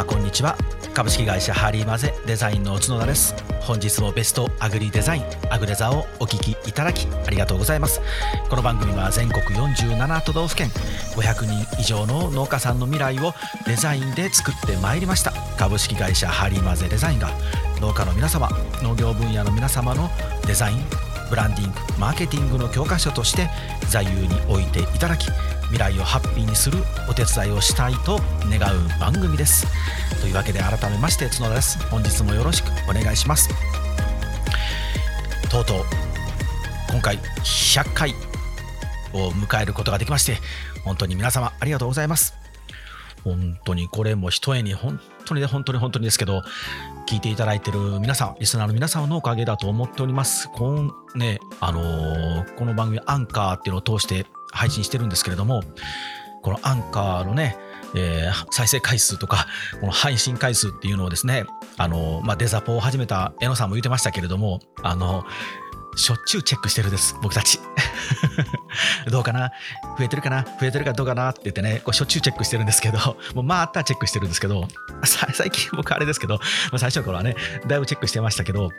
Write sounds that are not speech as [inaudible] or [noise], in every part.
様こんにちは。株式会社ハリーマゼデザインの角田です。本日もベストアグリデザインアグレザーをお聞きいただきありがとうございます。この番組は全国47都道府県500人以上の農家さんの未来をデザインで作ってまいりました。株式会社ハリーマゼデザインが農家の皆様農業分野の皆様のデザインブランディングマーケティングの教科書として座右に置いていただき未来をハッピーにするお手伝いをしたいと願う番組です。というわけで改めまして角田です。本日もよろしくお願いします。とうとう今回100回を迎えることができまして本当に皆様ありがとうございます。本当にこれもひとえに本当に本当に本当にですけど聞いていただいてる皆さんリスナーの皆さんのおかげだと思っております。このねあのー、この番組アンカーっていうのを通して配信してるんですけれどもこのアンカーのねえー、再生回数とかこの配信回数っていうのをですねあの、まあ、デザポを始めた江野さんも言ってましたけれどもあのしょっちゅうチェックしてるです僕たち。[laughs] どうかな？増えてるかな？増えてるかどうかな？って言ってねこうしょっちゅうチェックしてるんですけど [laughs] もうまたチェックしてるんですけど最近僕あれですけど最初の頃はねだいぶチェックしてましたけど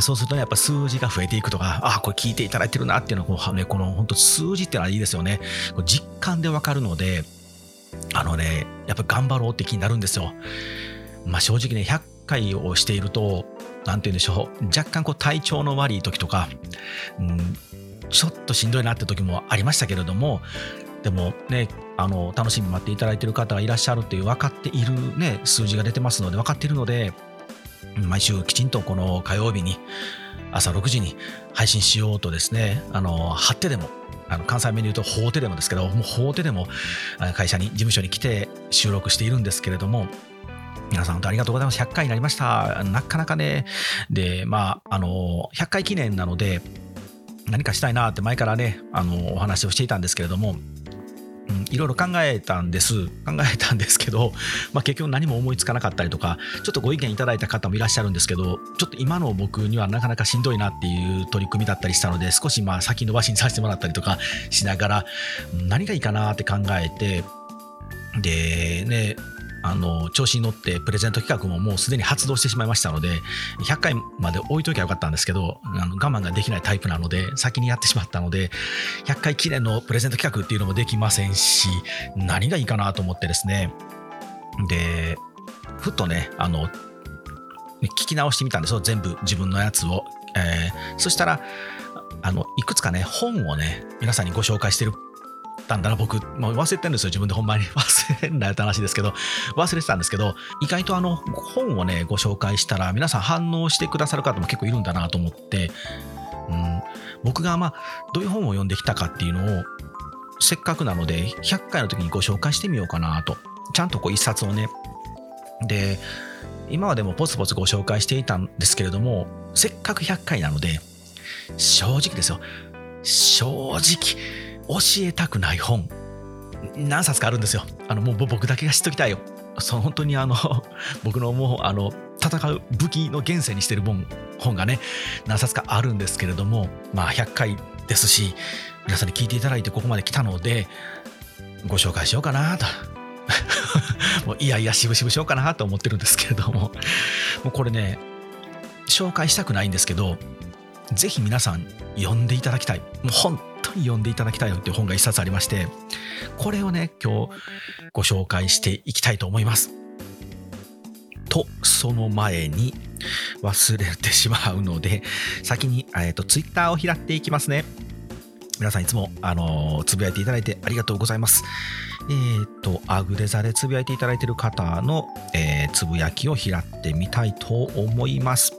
そうすると、ね、やっぱ数字が増えていくとか、ああ、これ聞いていただいてるなっていうのは、ね、この本当数字っていうのはいいですよね。実感でわかるので、あのね、やっぱ頑張ろうって気になるんですよ。まあ正直ね、100回をしていると、なんて言うんでしょう、若干こう体調の悪い時とか、うん、ちょっとしんどいなって時もありましたけれども、でもね、あの楽しみに待っていただいている方がいらっしゃるっていう分かっているね、数字が出てますので、分かっているので、毎週きちんとこの火曜日に朝6時に配信しようとですね、あの、張ってでも、あの関西弁で言うと法廷でもですけど、もう法廷でも会社に、事務所に来て収録しているんですけれども、皆さん本当ありがとうございます。100回になりました。なかなかね、で、まあ、あの、100回記念なので、何かしたいなって前からね、あの、お話をしていたんですけれども、いろいろ考えたんです。考えたんですけど、まあ、結局何も思いつかなかったりとか、ちょっとご意見いただいた方もいらっしゃるんですけど、ちょっと今の僕にはなかなかしんどいなっていう取り組みだったりしたので、少しまあ先延ばしにさせてもらったりとかしながら、何がいいかなって考えて、でね、あの調子に乗ってプレゼント企画ももうすでに発動してしまいましたので100回まで置いときゃよかったんですけどあの我慢ができないタイプなので先にやってしまったので100回記念のプレゼント企画っていうのもできませんし何がいいかなと思ってですね。でふっとねあの聞き直してみたんですよ。全部自分のやつを、えー、そしたらあのいくつかね本をね皆さんにご紹介してるたんだな、僕。まあ、忘れてるんですよ、自分でほんまに。忘れんなよって話ですけど、忘れてたんですけど、意外とあの、本をね、ご紹介したら、皆さん反応してくださる方も結構いるんだなと思って、うん、僕がまあ、どういう本を読んできたかっていうのを、せっかくなので、100回の時にご紹介してみようかなと。ちゃんとこう、一冊をね。で、今までもポツポツご紹介していたんですけれども、せっかく100回なので、正直ですよ。正直、教えたくない本。何冊かあるんですよ。あのもう僕だけが知っときたいよ。その本当にあの [laughs] 僕のもうあの戦う武器の源泉にしてる本本がね何冊かあるんですけれどもまあ100回ですし皆さんに聞いていただいてここまで来たのでご紹介しようかなと。[laughs] もういやいやしぶしぶしようかなと思ってるんですけれども。もうこれね紹介したくないんですけどぜひ皆さん読んでいただきたい。もう本当に読んでいただきたいよっていう本が一冊ありまして、これをね、今日ご紹介していきたいと思います。と、その前に忘れてしまうので、先に、えーと、ツイッターを開っていきますね。皆さんいつも、あのー、つぶやいていただいてありがとうございます。えっ、ー、と、アグレザでつぶやいていただいている方の、えー、つぶやきを拾ってみたいと思います。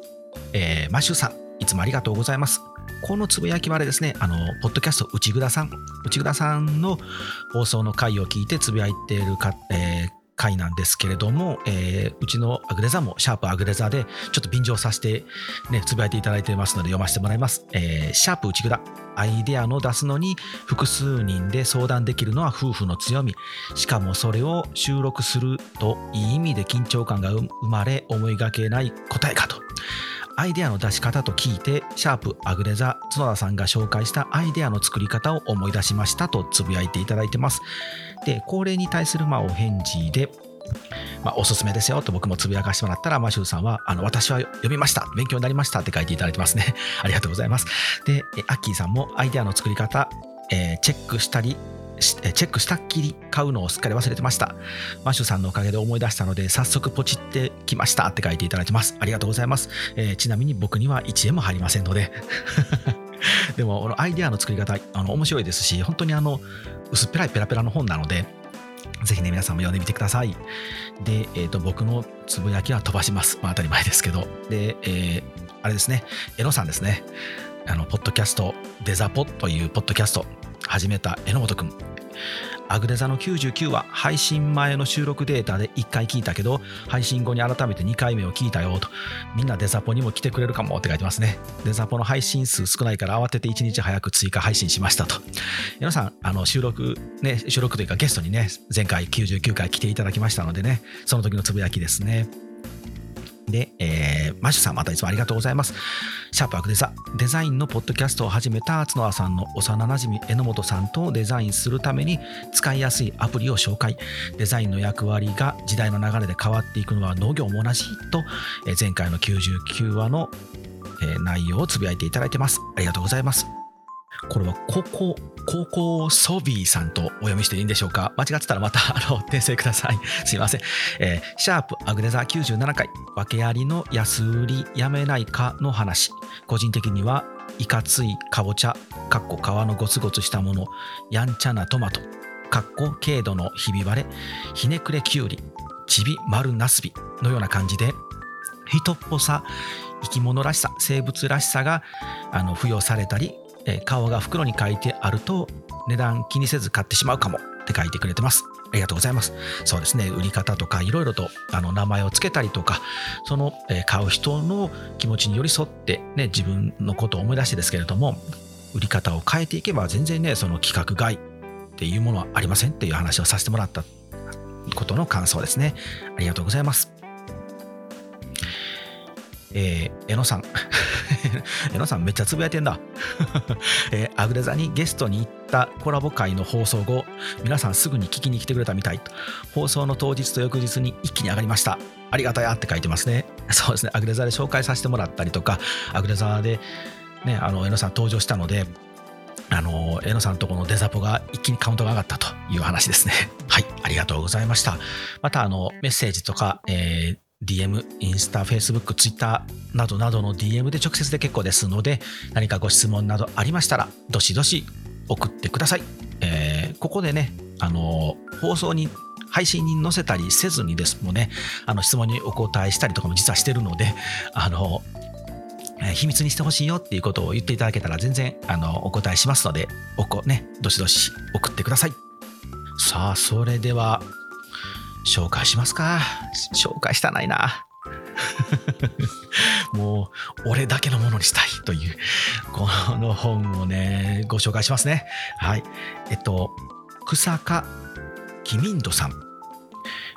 えー、マシューさん、いつもありがとうございます。このつぶやきはあれですね、あの、ポッドキャスト、内蔵さん、内蔵さんの放送の回を聞いてつぶやいているか、えー、回なんですけれども、えー、うちのアグレザも、シャープアグレザで、ちょっと便乗させて、ね、つぶやいていただいていますので読ませてもらいます。えー、シャープ内蔵。アイデアの出すのに複数人で相談できるのは夫婦の強み。しかもそれを収録するといい意味で緊張感が生まれ思いがけない答えかと。アイデアの出し方と聞いて、シャープアグレザ角田さんが紹介したアイデアの作り方を思い出しましたとつぶやいていただいてます。で、恒例に対するまあお返事で、まあ、おすすめですよと僕もつぶやかしてもらったら、マシューさんは、あの、私は読みました、勉強になりましたって書いていただいてますね。[laughs] ありがとうございます。で、アッキーさんもアイデアの作り方、えー、チェックしたり、チェックしたっきり買うのをすっかり忘れてました。マッシュさんのおかげで思い出したので、早速ポチってきましたって書いていただいてます。ありがとうございます。えー、ちなみに僕には1円も入りませんので。[laughs] でも、アイデアの作り方、あの面白いですし、本当にあの、薄っぺらいペラペラの本なので、ぜひね、皆さんも読んでみてください。で、えっ、ー、と、僕のつぶやきは飛ばします。まあ、当たり前ですけど。で、えー、あれですね、エノさんですね。あの、ポッドキャスト、デザポというポッドキャスト、始めた榎本くん。アグデザの99は配信前の収録データで1回聞いたけど配信後に改めて2回目を聞いたよと。みんなデザポにも来てくれるかもって書いてますね。デザポの配信数少ないから慌てて1日早く追加配信しましたと。皆さんあの収録ね収録というかゲストにね前回99回来ていただきましたのでねその時のつぶやきですね。で、えー、マシュさんまたいつもありがとうございます。シャープアクデザ、デザインのポッドキャストを始めた角田さんの幼なじみ榎本さんとデザインするために使いやすいアプリを紹介。デザインの役割が時代の流れで変わっていくのは農業も同じと、えー、前回の99話の、えー、内容をつぶやいていただいてます。ありがとうございます。これは高校、高校ソビーさんとお読みしていいんでしょうか？間違ってたらまた、あの、訂正ください。[laughs] すいません。えー、シャープアグデザー97回、訳ありの安売りやめないかの話。個人的には、いかついかぼちゃ、かっこ皮のゴツゴツしたもの、やんちゃなトマト、かっこ軽度のひび割れ、ひねくれきゅうり、ちび丸なすび。のような感じで、人っぽさ、生き物らしさ、生物らしさがあの付与されたりえ顔が袋に書いてあると値段気にせず買ってしまうかもって書いてくれてます。ありがとうございます。そうですね、売り方とかいろいろとあの名前を付けたりとか、その、え買う人の気持ちに寄り添って、ね、自分のことを思い出してですけれども、売り方を変えていけば全然ね、その規格外っていうものはありませんっていう話をさせてもらったことの感想ですね。ありがとうございます。えー、えのさん。[laughs] えのさんめっちゃつぶやいてんだ。[laughs] えー、アグレザにゲストに行ったコラボ会の放送後、皆さんすぐに聞きに来てくれたみたい。放送の当日と翌日に一気に上がりました。ありがたやって書いてますね。[laughs] そうですね。アグレザで紹介させてもらったりとか、アグレザでね、あの、えのさん登場したので、あの、えのさんとこのデザポが一気にカウントが上がったという話ですね。はい、ありがとうございました。また、あの、メッセージとか、えー DM、インスタ、Facebook、Twitter などなどの DM で直接で結構ですので、何かご質問などありましたら、どしどし送ってください。えー、ここでね、あの放送に配信に載せたりせずにですもね、あの質問にお答えしたりとかも実はしてるので、あの秘密にしてほしいよっていうことを言っていただけたら全然あのお答えしますので、おこね、どしどし送ってください。さあ、それでは紹介しますか？紹介したないな。[laughs] もう、俺だけのものにしたいという、この本をね、ご紹介しますね。はい。えっと、草加キミンドさん。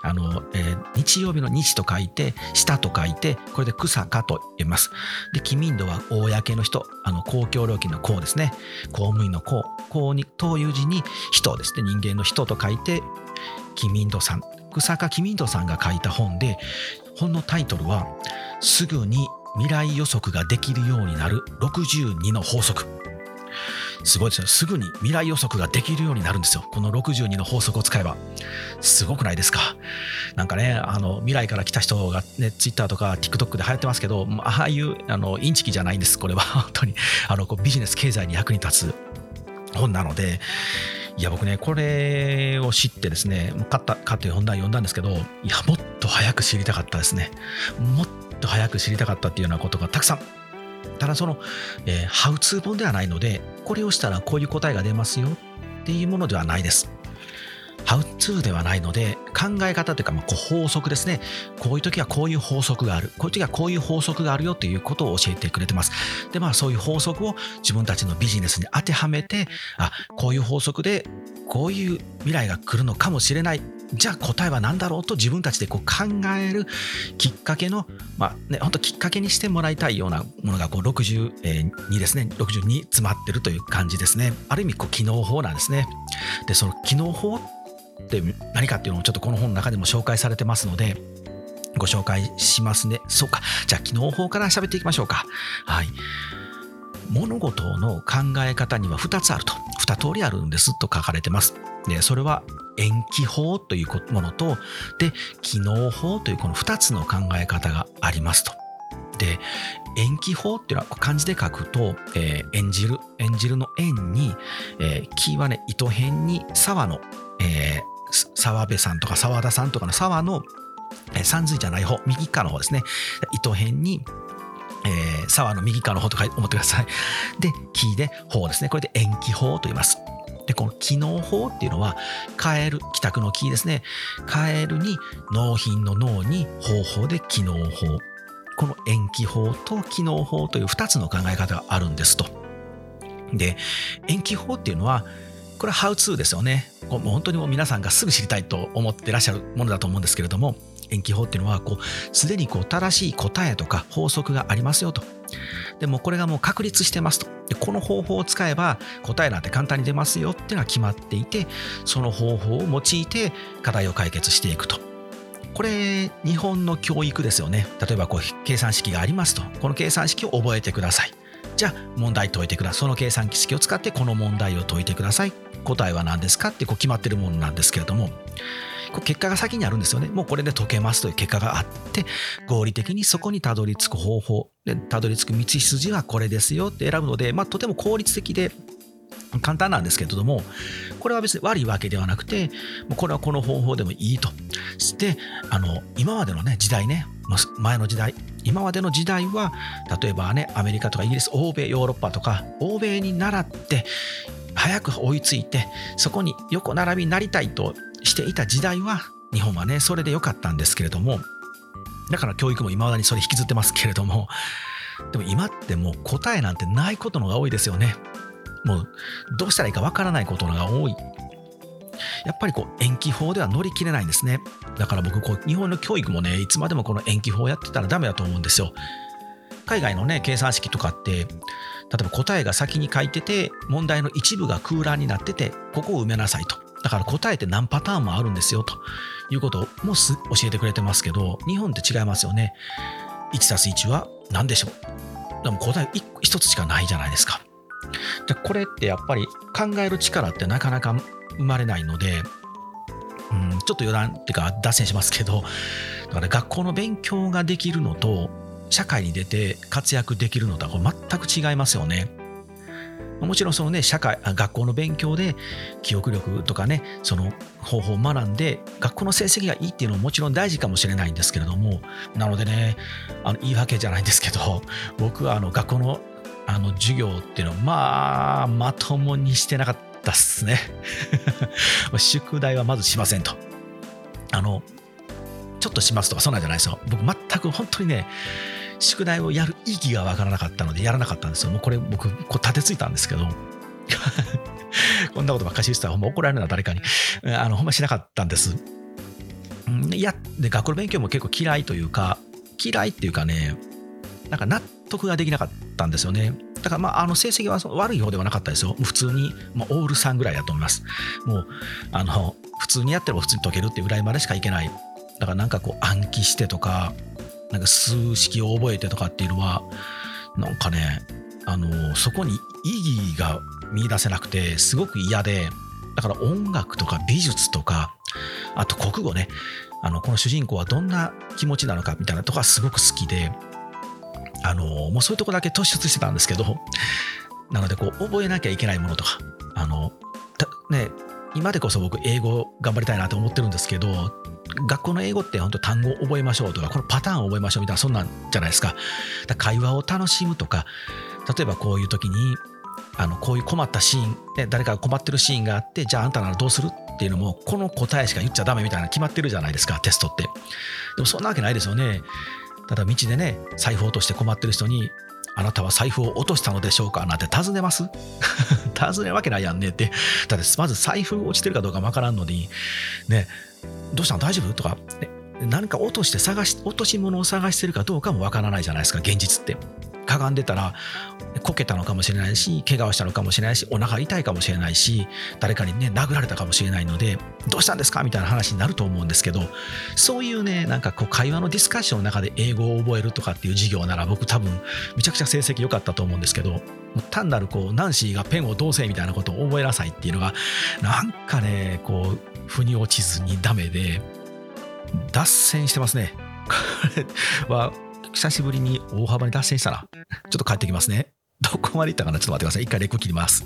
あの、えー、日曜日の日と書いて、下と書いて、これで草加と言います。で、キミンドは公の人、あの、公共料金の公ですね。公務員の公、公に、という字に人ですね。人間の人と書いて、キミンドさん。草加公人さんが書いた本で本のタイトルは「すぐに未来予測ができるようになる62の法則」すごいですよ。すぐに未来予測ができるようになるんですよ。この62の法則を使えば。すごくないですか？なんかねあの未来から来た人がね Twitter とか TikTok で流行ってますけどああいうあのインチキじゃないんです。これは。本当に。あのこうビジネス経済に役に立つ本なのでいや僕ねこれを知ってですね買った買って本題読んだんですけどいやもっと早く知りたかったですね。もっと早く知りたかったっていうようなことがたくさん。ただその、えー、ハウツー本ではないのでこれをしたらこういう答えが出ますよっていうものではないです。ハウツーではないので考え方というかまあ法則ですね。こういう時はこういう法則がある。こういう時はこういう法則があるよということを教えてくれてます。でまあそういう法則を自分たちのビジネスに当てはめてあこういう法則でこういう未来が来るのかもしれない。じゃあ答えは何だろうと自分たちでこう考えるきっかけの、まあね、本当きっかけにしてもらいたいようなものがこう62ですね、60に詰まってるという感じですね。ある意味機能法なんですね。で、その機能法って何かっていうのをちょっとこの本の中でも紹介されてますので、ご紹介しますね。そうか。じゃあ、機能法から喋っていきましょうか。はい。物事の考え方には2つあると。2通りあるんですと書かれてます。で、それは延期法というものと、で、機能法というこの2つの考え方がありますと。で、延期法っていうのは漢字で書くと、えー、演じる、演じるの縁に、えー、木はね、糸辺に沢の、えー、沢部さんとか沢田さんとかの沢の、えー、山水じゃない方、右側の方ですね。糸辺に、えー、沢の右側の方とか思ってください。で、木で法ですね。これで延期法と言います。で、この機能法っていうのは、カエル、帰宅の木ですね。カエルに納品の脳に方法で機能法。この延期法と機能法という2つの考え方があるんですと。で、延期法っていうのは、これはハウツーですよね。もう本当にもう皆さんがすぐ知りたいと思ってらっしゃるものだと思うんですけれども、延期法っていうのはこうすでにこう正しい答えとか法則がありますよと。でもこれがもう確立してますと。でこの方法を使えば答えなんて簡単に出ますよっていうのは決まっていてその方法を用いて課題を解決していくと。これ日本の教育ですよね。例えばこう計算式がありますと。この計算式を覚えてください。じゃあ問題解いてください。その計算機式を使ってこの問題を解いてください。答えは何ですかってこう決まってるものなんですけれども結果が先にあるんですよね。もうこれで解けますという結果があって、合理的にそこにたどり着く方法、でたどり着く道筋はこれですよって選ぶので、まあ、とても効率的で簡単なんですけれども、これは別に悪いわけではなくて、これはこの方法でもいいと。して、あの今までの、ね、時代ね、前の時代、今までの時代は、例えばね、アメリカとかイギリス、欧米、ヨーロッパとか、欧米に倣って、早く追いついて、そこに横並びになりたいとしていた時代は日本はねそれで良かったんですけれどもだから教育もいまだにそれ引きずってますけれどもでも今ってもう答えなんてないことのが多いですよね。もうどうしたらいいかわからないことのが多い。やっぱりこう延期法では乗り切れないんですね。だから僕こう日本の教育もねいつまでもこの延期法やってたらダメだと思うんですよ。海外のね計算式とかって例えば答えが先に書いてて問題の一部が空欄になっててここを埋めなさいと。だから答えって何パターンもあるんですよと。いうことも教えてくれてますけど、日本って違いますよね。1+1 は何でしょう。でも答え1つしかないじゃないですか。でこれってやっぱり考える力ってなかなか生まれないので、うん、ちょっと余談っていうか脱線しますけど、だから学校の勉強ができるのと、社会に出て活躍できるのとはこれ全く違いますよね。もちろんそのね社会学校の勉強で記憶力とかねその方法を学んで学校の成績がいいっていうのももちろん大事かもしれないんですけれどもなのでねあの言い訳じゃないんですけど僕はあの学校のあの授業っていうのはまあまともにしてなかったっすね [laughs] 宿題はまずしませんとあのちょっとしますとかそんなんじゃないですよ僕全く本当にね宿題をやる意義がわからなかったのでやらなかったんですよ。もうこれ僕、こう立てついたんですけど。[laughs] こんなことばっかし言ってたらほんま怒られるな誰かに。あの、ほんましなかったんです。いや、で、学校の勉強も結構嫌いというか、嫌いっていうかね、なんか納得ができなかったんですよね。だからまあ、あの成績は悪い方ではなかったですよ。普通に、まあ、オール3ぐらいだと思います。もう、あの、普通にやってれば普通に解けるっていうぐらいまでしかいけない。だからなんかこう暗記してとか、なんか数式を覚えてとかっていうのはなんかねあのそこに意義が見出せなくてすごく嫌でだから音楽とか美術とかあと国語ねあのこの主人公はどんな気持ちなのかみたいなとこはすごく好きであのもうそういうとこだけ突出してたんですけどなのでこう覚えなきゃいけないものとかあのね今でこそ僕英語頑張りたいなと思ってるんですけど学校の英語って本当単語を覚えましょうとかこのパターンを覚えましょうみたいなそんなんじゃないですか。か会話を楽しむとか例えばこういう時にあのこういう困ったシーン、ね、誰かが困ってるシーンがあってじゃああんたならどうするっていうのもこの答えしか言っちゃダメみたいな決まってるじゃないですかテストって。でもそんなわけないですよね。ただ道でね財布落として困ってる人にあなたは財布を落としたのでしょうか？なんて尋ねます [laughs] 尋ねるわけないやんねって。だまず財布落ちてるかどうかわからんのに、ね、どうしたの？大丈夫？とか、ね、何か落として探し、落とし物を探してるかどうかもわからないじゃないですか、現実って。かがんでたらこけたのかもしれないし怪我をしたのかもしれないしお腹痛いかもしれないし誰かにね殴られたかもしれないのでどうしたんですかみたいな話になると思うんですけどそういうねなんかこう会話のディスカッションの中で英語を覚えるとかっていう授業なら僕多分めちゃくちゃ成績良かったと思うんですけど単なるこうナンシーがペンをどうせみたいなことを覚えなさいっていうのがなんかねこう腑に落ちずにダメで脱線してますね。こ [laughs] れは久しぶりに大幅に脱線したな。ちょっと帰ってきますね。どこまで行ったかな？ちょっと待ってください。一回レコ切ります。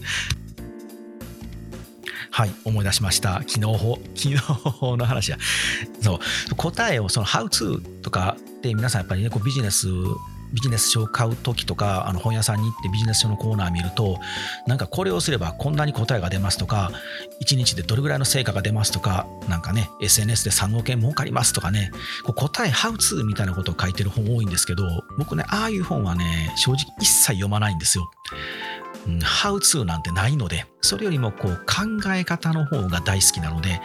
はい、思い出しました。機能法、機能法の話や。そう、答えを、その、how to とかって皆さんやっぱりね、こうビジネスビジネス書を買う時とかあの本屋さんに行ってビジネス書のコーナー見るとなんかこれをすればこんなに答えが出ますとか1日でどれぐらいの成果が出ますとかなんかね SNS で3億円儲かりますとかねこう答え How to みたいなことを書いてる本多いんですけど僕ねああいう本はね正直一切読まないんですよ。How to なんてないので、それよりもこう考え方の方が大好きなので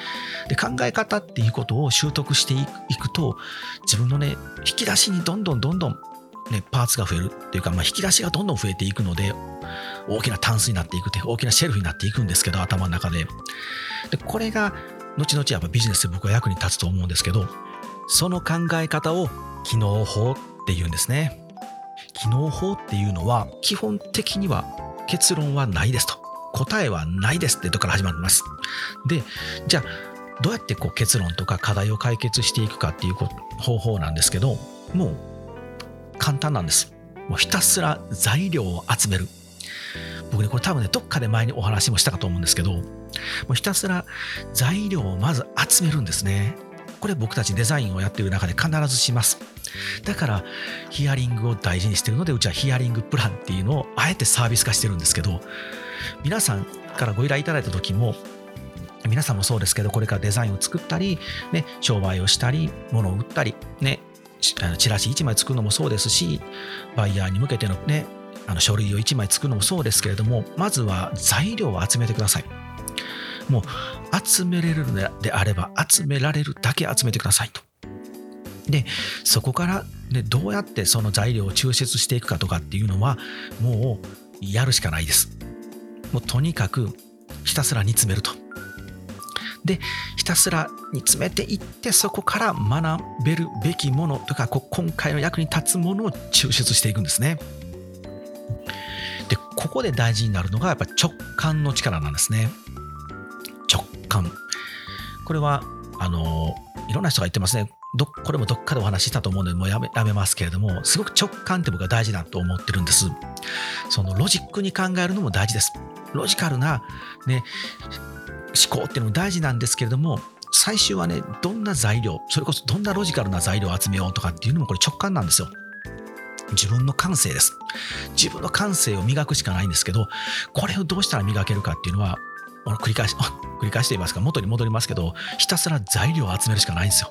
で、考え方っていうことを習得していくと、自分のね、引き出しにどんどんどんどんね、パーツが増えるっていうか、まあ、引き出しがどんどん増えていくので大きなタンスになっていくって大きなシェルフになっていくんですけど頭の中で。でこれが後々やっぱビジネスで僕は役に立つと思うんですけどその考え方を機能法っていうんですね。機能法っていうのは基本的には結論はないですと。答えはないですってとこから始まります。でじゃあどうやってこう結論とか課題を解決していくかっていう方法なんですけどもう簡単なんです。もうひたすら材料を集める。僕ね、これ多分ね、どっかで前にお話もしたかと思うんですけど、もうひたすら材料をまず集めるんですね。これ僕たちデザインをやっている中で必ずします。だから、ヒアリングを大事にしてるので、うちはヒアリングプランっていうのをあえてサービス化してるんですけど、皆さんからご依頼いただいた時も、皆さんもそうですけど、これからデザインを作ったり、ね、商売をしたり、物を売ったり、ね、あのチラシ1枚作るのもそうですしバイヤーに向けてのねあの書類を1枚作るのもそうですけれどもまずは材料を集めてください。もう集めれるのであれば集められるだけ集めてくださいと。でそこから、ね、どうやってその材料を抽出していくかとかっていうのはもうやるしかないです。もうとにかくひたすら煮詰めると。でひたすら煮詰めていってそこから学べるべきものとか今回の役に立つものを抽出していくんですね。でここで大事になるのがやっぱ直感の力なんですね。直感。これはあのいろんな人が言ってますね。どこれもどっかでお話ししたと思うのでもうやめやめますけれどもすごく直感って僕は大事だと思ってるんです。そのロジックに考えるのも大事です。ロジカルな、ね、思考っていうのも大事なんですけれども最終はねどんな材料それこそどんなロジカルな材料を集めようとかっていうのもこれ直感なんですよ。自分の感性です。自分の感性を磨くしかないんですけどこれをどうしたら磨けるかっていうのは繰り返し [laughs] 繰り返していますか？元に戻りますけどひたすら材料を集めるしかないんですよ。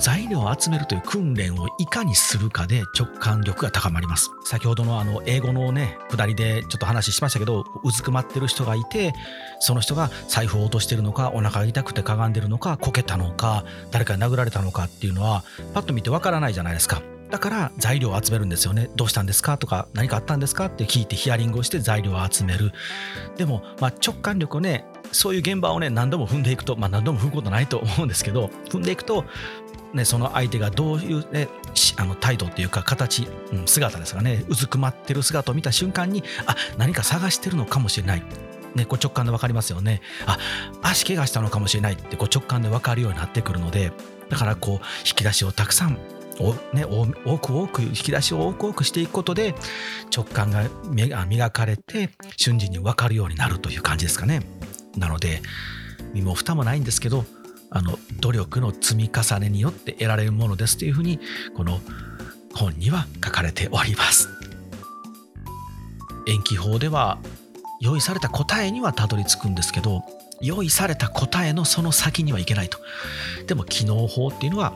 材料を集めるという訓練をいかにするかで直感力が高まります。先ほどのあの英語のね下りでちょっと話しましたけどうずくまってる人がいてその人が財布を落としてるのかお腹が痛くてかがんでるのかこけたのか誰かに殴られたのかっていうのはパッと見てわからないじゃないですか。だから材料を集めるんですよね。どうしたんですかとか何かあったんですかって聞いてヒアリングをして材料を集める。でも、まあ、直感力をねそういう現場をね何度も踏んでいくと、まあ、何度も踏むことないと [laughs] 思うんですけど踏んでいくと、ね、その相手がどういう、ね、あの態度っていうか形、うん、姿ですかねうずくまってる姿を見た瞬間にあ何か探してるのかもしれない。ね、こう直感で分かりますよね。あ足怪我したのかもしれないってこう直感で分かるようになってくるのでだからこう引き出しをたくさんね、多く多く引き出しを多く多くしていくことで直感が磨かれて瞬時に分かるようになるという感じですかね。なので身も蓋もないんですけどあの努力の積み重ねによって得られるものですというふうにこの本には書かれております。延期法では用意された答えにはたどり着くんですけど用意された答えのその先にはいけないと。でも機能法っていうのは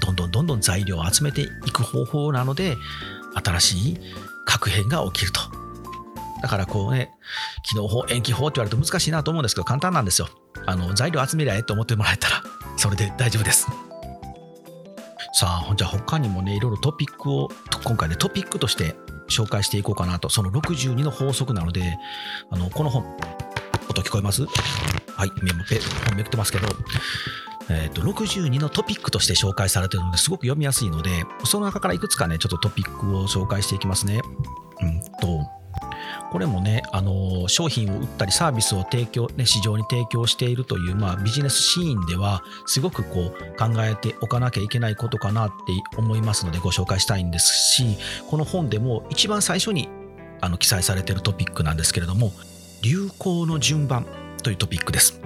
どんどんどんどん材料を集めていく方法なので新しい核変が起きると。だからこうね、機能法、延期法って言われると難しいなと思うんですけど、簡単なんですよ。あの材料集めりゃえと思ってもらえたら、それで大丈夫です。さあじゃあ他にもねいろいろトピックを今回ねトピックとして紹介していこうかなとその62の法則なのであのこの本音聞こえます？はいメモペ本めくってますけどえー、と62のトピックとして紹介されているのですごく読みやすいのでその中からいくつかねちょっとトピックを紹介していきますね。うんとこれもね、あの商品を売ったりサービスを提供、ね、市場に提供しているという、まあ、ビジネスシーンではすごくこう考えておかなきゃいけないことかなって思いますのでご紹介したいんですしこの本でも一番最初にあの記載されているトピックなんですけれども流行の順番というトピックです。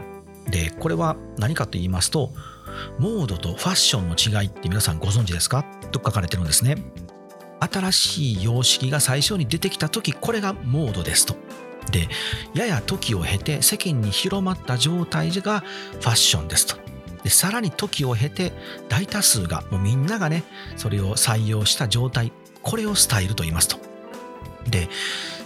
でこれは何かと言いますとモードとファッションの違いって皆さんご存知ですか？と書かれてるんですね。新しい様式が最初に出てきた時これがモードですと。でやや時を経て世間に広まった状態がファッションですと。でさらに時を経て大多数がもうみんながねそれを採用した状態これをスタイルと言いますと。で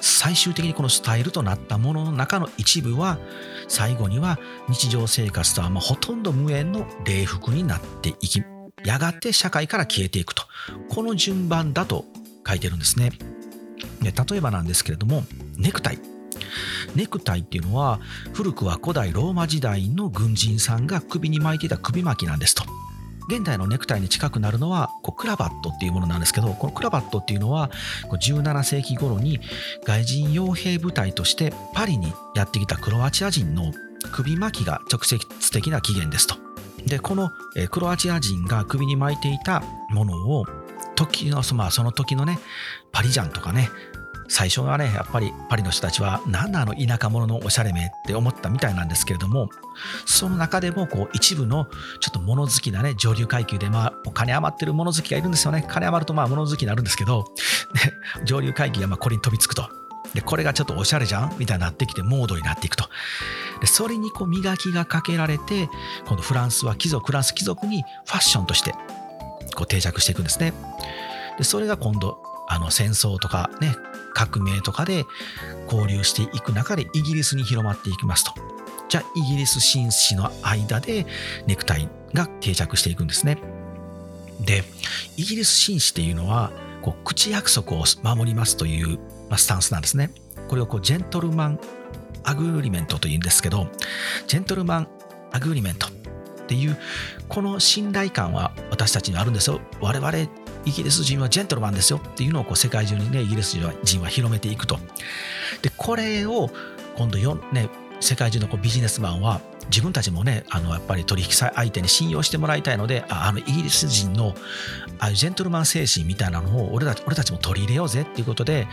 最終的にこのスタイルとなったものの中の一部は最後には日常生活とはまほとんど無縁の礼服になっていきやがて社会から消えていくと。この順番だと書いてるんですね。で例えばなんですけれどもネクタイ。ネクタイっていうのは古くは古代ローマ時代の軍人さんが首に巻いていた首巻きなんですと。現代のネクタイに近くなるのはこうクラバットっていうものなんですけどこのクラバットっていうのはこう17世紀頃に外人傭兵部隊としてパリにやってきたクロアチア人の首巻きが直接的な起源ですと。でこのクロアチア人が首に巻いていたものを時の、まあ、その時のねパリジャンとかね最初はねやっぱりパリの人たちは何だあの田舎者のおしゃれめって思ったみたいなんですけれどもその中でもこう一部のちょっと物好きなね上流階級でまあお金余ってる物好きがいるんですよね。金余るとまあ物好きになるんですけど、ね、上流階級がまあこれに飛びつくと。でこれがちょっとおしゃれじゃん？みたいになってきてモードになっていくと。でそれにこう磨きがかけられて今度フランスは貴族フランス貴族にファッションとしてこう定着していくんですね。でそれが今度あの戦争とかね革命とかで交流していく中でイギリスに広まっていきますと。じゃあイギリス紳士の間でネクタイが定着していくんですね。でイギリス紳士っていうのはこう口約束を守りますという、まあ、スタンスなんですね。これをこうジェントルマンアグリメントというんですけどジェントルマンアグリメントっていうこの信頼感は私たちにあるんですよ。我々イギリス人はジェントルマンですよっていうのをこう世界中にねイギリス人は広めていくと。でこれを今度よ、ね、世界中のこうビジネスマンは自分たちもねあのやっぱり取引相手に信用してもらいたいのであのイギリス人のああいうジェントルマン精神みたいなのを俺たち俺たちも取り入れようぜっていうことで、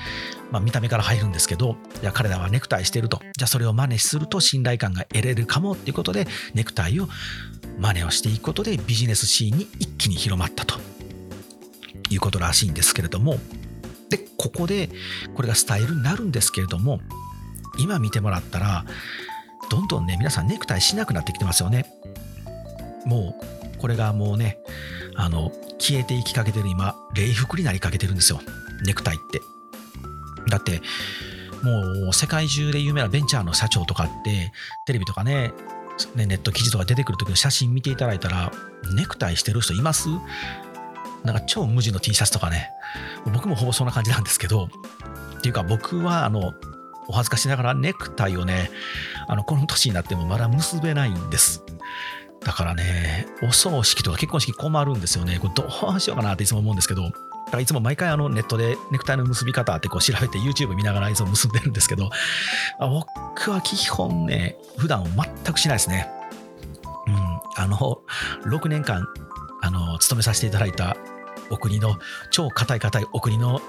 まあ、見た目から入るんですけどいや彼らはネクタイしてると。じゃあそれを真似すると信頼感が得れるかもっていうことでネクタイを真似をしていくことでビジネスシーンに一気に広まったと。いうことらしいんですけれどもでここでこれがスタイルになるんですけれども今見てもらったらどんどんね皆さんネクタイしなくなってきてますよね。もうこれがもうねあの消えていきかけてる今礼服になりかけてるんですよ。ネクタイって。だってもう世界中で有名なベンチャーの社長とかってテレビとかねネット記事とか出てくる時の写真見ていただいたらネクタイしてる人いますなんか超無地の T シャツとかね、僕もほぼそんな感じなんですけど、っていうか僕はあの、お恥ずかしながらネクタイをね、あの、この年になってもまだ結べないんです。だからね、お葬式とか結婚式困るんですよね。これどうしようかなっていつも思うんですけど、だからいつも毎回あのネットでネクタイの結び方ってこう調べて YouTube 見ながらいつも結んでるんですけど、僕は基本ね、普段全くしないですね。うん、あの、6年間あの勤めさせていただいたお国の超硬い硬いお国の、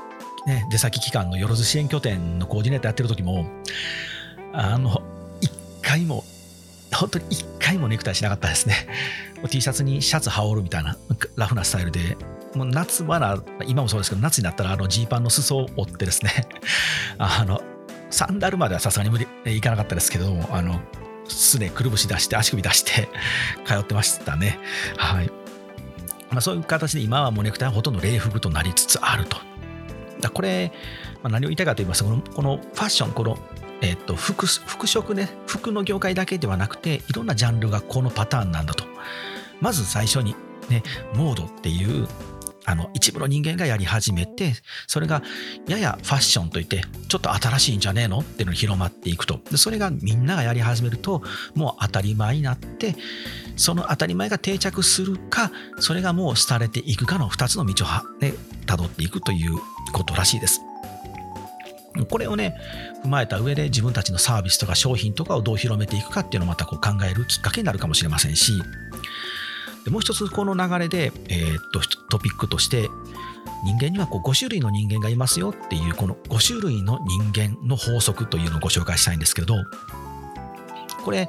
ね、出先機関のよろず支援拠点のコーディネーターやってる時もあの一回も本当に一回もネクタイしなかったですね。T シャツにシャツ羽織るみたいなラフなスタイルでもう夏場な今もそうですけど夏になったらジーパンの裾を折ってですね。[laughs] あのサンダルまではさすがに無理いかなかったですけどあのすねくるぶし出して足首出して通ってましたね。はい。まあ、そういう形で今はもうネクタイはほとんど礼服となりつつあると。だこれ、まあ、何を言いたいかと言いますとこのこのファッションこの、えー、と服服飾ね服の業界だけではなくていろんなジャンルがこのパターンなんだと。まず最初にね、モードっていうあの一部の人間がやり始めてそれがややファッションといってちょっと新しいんじゃねえの？っていうのに広まっていくとでそれがみんながやり始めるともう当たり前になってその当たり前が定着するかそれがもう廃れていくかの2つの道をね辿っていくということらしいです。これをね踏まえた上で自分たちのサービスとか商品とかをどう広めていくかっていうのをまたこう考えるきっかけになるかもしれませんしでもう一つこの流れで、えー、っとトピックとして人間にはこう5種類の人間がいますよっていうこの5種類の人間の法則というのをご紹介したいんですけどこれ、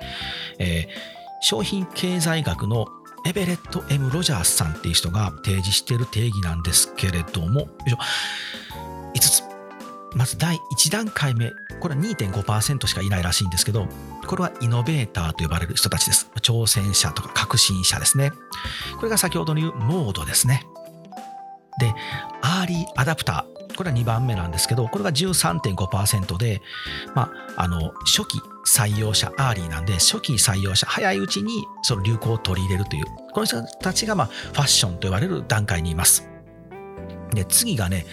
えー、商品経済学のエベレット・ M・ ロジャースさんっていう人が提示している定義なんですけれども5つ。まず第1段階目これは2.5%しかいないらしいんですけどこれはイノベーターと呼ばれる人たちです。挑戦者とか革新者ですね。これが先ほどの言うモードですね。でアーリーアダプターこれは2番目なんですけどこれが13.5%で、まあ、あの初期採用者アーリーなんで初期採用者早いうちにその流行を取り入れるというこの人たちがまあファッションと呼ばれる段階にいます。で次がね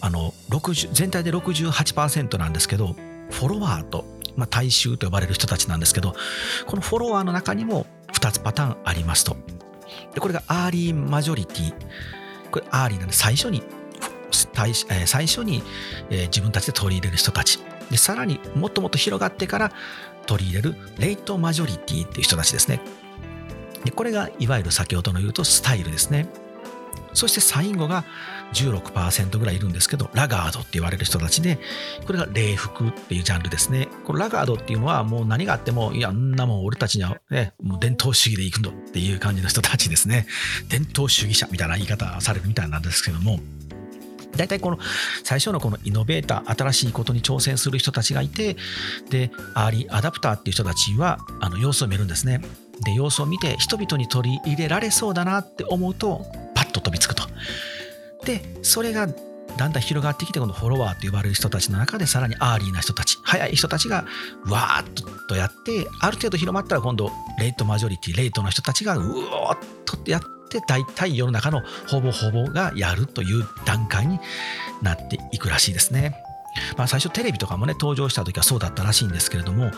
あの60全体で68%なんですけどフォロワーと、まあ、大衆と呼ばれる人たちなんですけどこのフォロワーの中にも2つパターンありますと。でこれがアーリーマジョリティ。これアーリーなんで最初に最初に自分たちで取り入れる人たち。でさらにもっともっと広がってから取り入れるレイトマジョリティっていう人たちですね。でこれがいわゆる先ほどの言うとスタイルですね。そして最後が16%ぐらいいるんですけど、ラガードって言われる人たちで、これが礼服っていうジャンルですね。このラガードっていうのはもう何があっても、いや、んなもん俺たちにはね、もう伝統主義で行くのっていう感じの人たちですね。伝統主義者みたいな言い方されるみたいなんですけども、大体この最初のこのイノベーター新しいことに挑戦する人たちがいてでアーリーアダプターっていう人たちはあの様子を見るんですねで様子を見て人々に取り入れられそうだなって思うとパッと飛びつくとでそれがだんだん広がってきてこのフォロワーと呼ばれる人たちの中でさらにアーリーな人たち早い人たちがわーっとやってある程度広まったら今度レイトマジョリティレイトの人たちがうおーっとやって大体世の中のほぼほぼがやるという段階になっていくらしいですね。まあ、最初テレビとかもね登場した時はそうだったらしいんですけれども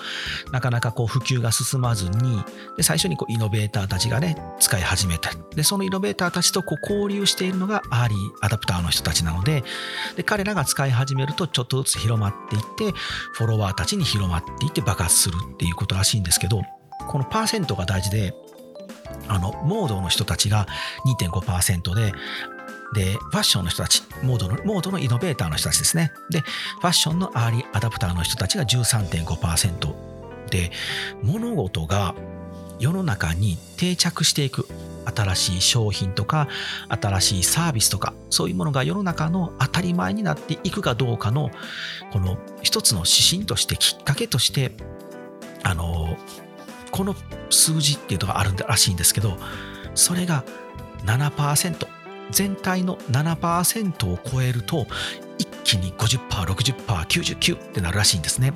なかなかこう普及が進まずにで最初にこうイノベーターたちがね使い始めたでそのイノベーターたちとこう交流しているのがアーリーアダプターの人たちなのでで彼らが使い始めるとちょっとずつ広まっていってフォロワーたちに広まっていって爆発するっていうことらしいんですけどこのパーセントが大事であのモードの人たちが2.5%でで、ファッションの人たち、モードの、モードのイノベーターの人たちですね。で、ファッションのアーリーアダプターの人たちが13.5%で、物事が世の中に定着していく。新しい商品とか新しいサービスとかそういうものが世の中の当たり前になっていくかどうかのこの一つの指針としてきっかけとしてあのこの数字っていうのがあるらしいんですけどそれが7%全体の7%を超えると一気に 50%60%99% ってなるらしいんですね。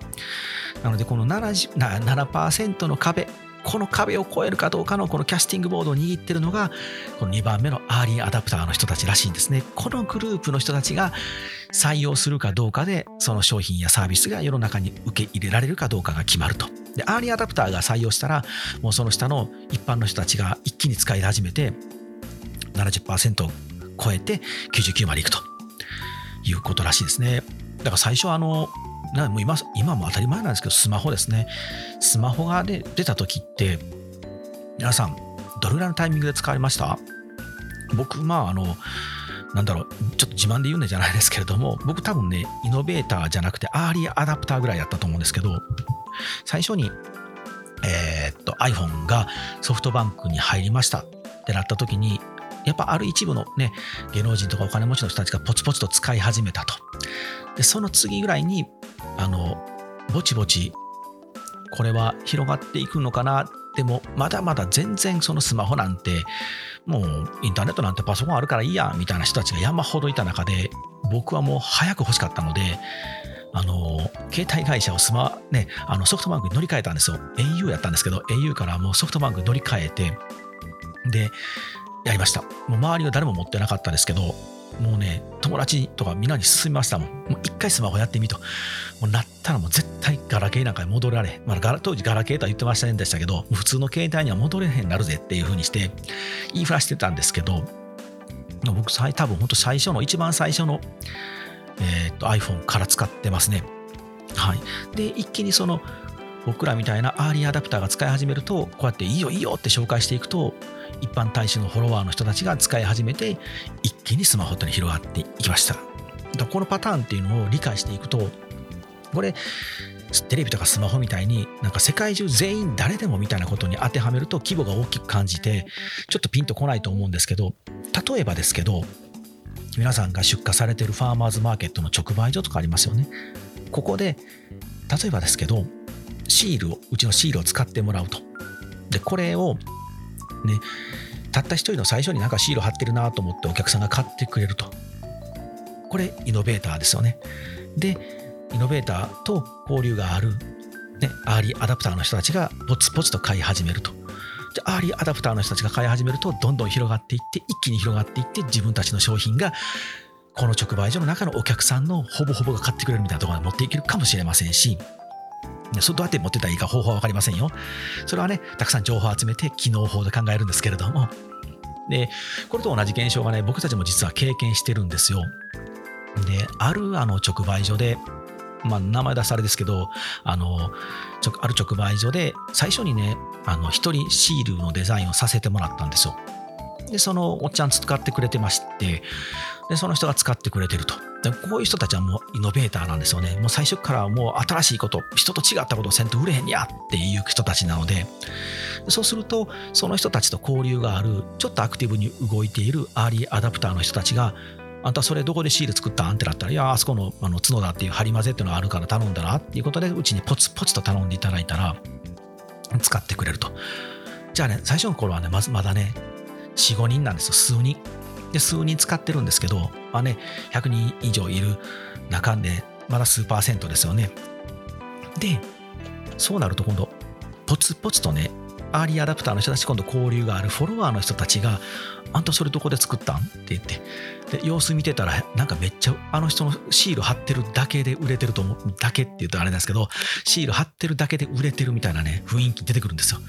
なのでこの 7%, 7の壁この壁を越えるかどうかのこのキャスティングボードを握ってるのがこの2番目のアーリーアダプターの人たちらしいんですね。このグループの人たちが採用するかどうかでその商品やサービスが世の中に受け入れられるかどうかが決まると。でアーリーアダプターが採用したらもうその下の一般の人たちが一気に使い始めて70%を超えて99までいくということらしいですね。だから最初あのなも今今も当たり前なんですけどスマホですねスマホが、ね、出た時って皆さんどれぐらいのタイミングで使われました？僕まああのなんだろうちょっと自慢で言うんじゃないですけれども僕多分ねイノベーターじゃなくてアーリーアダプターぐらいやったと思うんですけど最初にえー、っと iPhone がソフトバンクに入りましたってなった時にやっぱある一部のね、芸能人とかお金持ちの人たちがポツポツと使い始めたと。で、その次ぐらいに、あの、ぼちぼち、これは広がっていくのかな？でも、まだまだ全然そのスマホなんて、もうインターネットなんてパソコンあるからいいや、みたいな人たちが山ほどいた中で、僕はもう早く欲しかったので、あの、携帯会社をスマ、ね、あのソフトバンクに乗り換えたんですよ。au やったんですけど、au からもうソフトバンクに乗り換えて、で、やりました。もう周りは誰も持ってなかったですけどもうね友達とかみんなに勧めましたもん。もう一回スマホやってみと。もうなったらもう絶対ガラケーなんかに戻られ、まあ、当時ガラケーとは言ってませんでしたけど普通の携帯には戻れへんなるぜっていう風にして言いふらしてたんですけど僕多分本当最初の一番最初の、えー、と iPhone から使ってますね。はい。で一気にその僕らみたいなアーリーアダプターが使い始めるとこうやっていいよいいよって紹介していくと一般大衆のフォロワーの人たちが使い始めて一気にスマホってに広がっていきました。このパターンっていうのを理解していくとこれテレビとかスマホみたいになんか世界中全員誰でもみたいなことに当てはめると規模が大きく感じてちょっとピンとこないと思うんですけど例えばですけど皆さんが出荷されてるファーマーズマーケットの直売所とかありますよね。ここで例えばですけどシールをうちのシールを使ってもらうと。でこれをね。たった一人の最初になんかシール貼ってるなと思ってお客さんが買ってくれると。これイノベーターですよね。でイノベーターと交流がある、ね、アーリーアダプターの人たちがポツポツと買い始めると。でアーリーアダプターの人たちが買い始めるとどんどん広がっていって一気に広がっていって自分たちの商品がこの直売所の中のお客さんのほぼほぼが買ってくれるみたいなところまで持っていけるかもしれませんしそれどうやって持ってたらいいか方法は分かりませんよ。それはね、たくさん情報を集めて帰納法で考えるんですけれども、で、これと同じ現象がね、僕たちも実は経験してるんですよ。で、あるあの直売所で、まあ、名前出されですけど、あの、ある直売所で、最初にね、あの、一人シールのデザインをさせてもらったんですよ。で、そのおっちゃん使ってくれてまして、で、その人が使ってくれてると。でこういう人たちはもうイノベーターなんですよね。もう最初からもう新しいこと、人と違ったことをせんと売れへんにやっていう人たちなので、そうすると、その人たちと交流がある、ちょっとアクティブに動いているアーリーアダプターの人たちが、あんたそれどこでシール作ったん？ってなったら、いや、あそこのあの角田っていう針混ぜっていうのがあるから頼んだらっていうことで、うちにポツポツと頼んでいただいたら、使ってくれると。じゃあね、最初の頃はね、まずまだね、4、5人なんですよ、数人。で、数人使ってるんですけど、まあね、100人以上いる中で、まだ数パーセントですよね。で、そうなると今度、ポツポツとね、アーリーアダプターの人たち、今度交流があるフォロワーの人たちが、あんたそれどこで作ったん？って言って、で、様子見てたら、なんかめっちゃ、あの人のシール貼ってるだけで売れてると思う、だけって言うとあれなんですけど、シール貼ってるだけで売れてるみたいなね、雰囲気出てくるんですよ。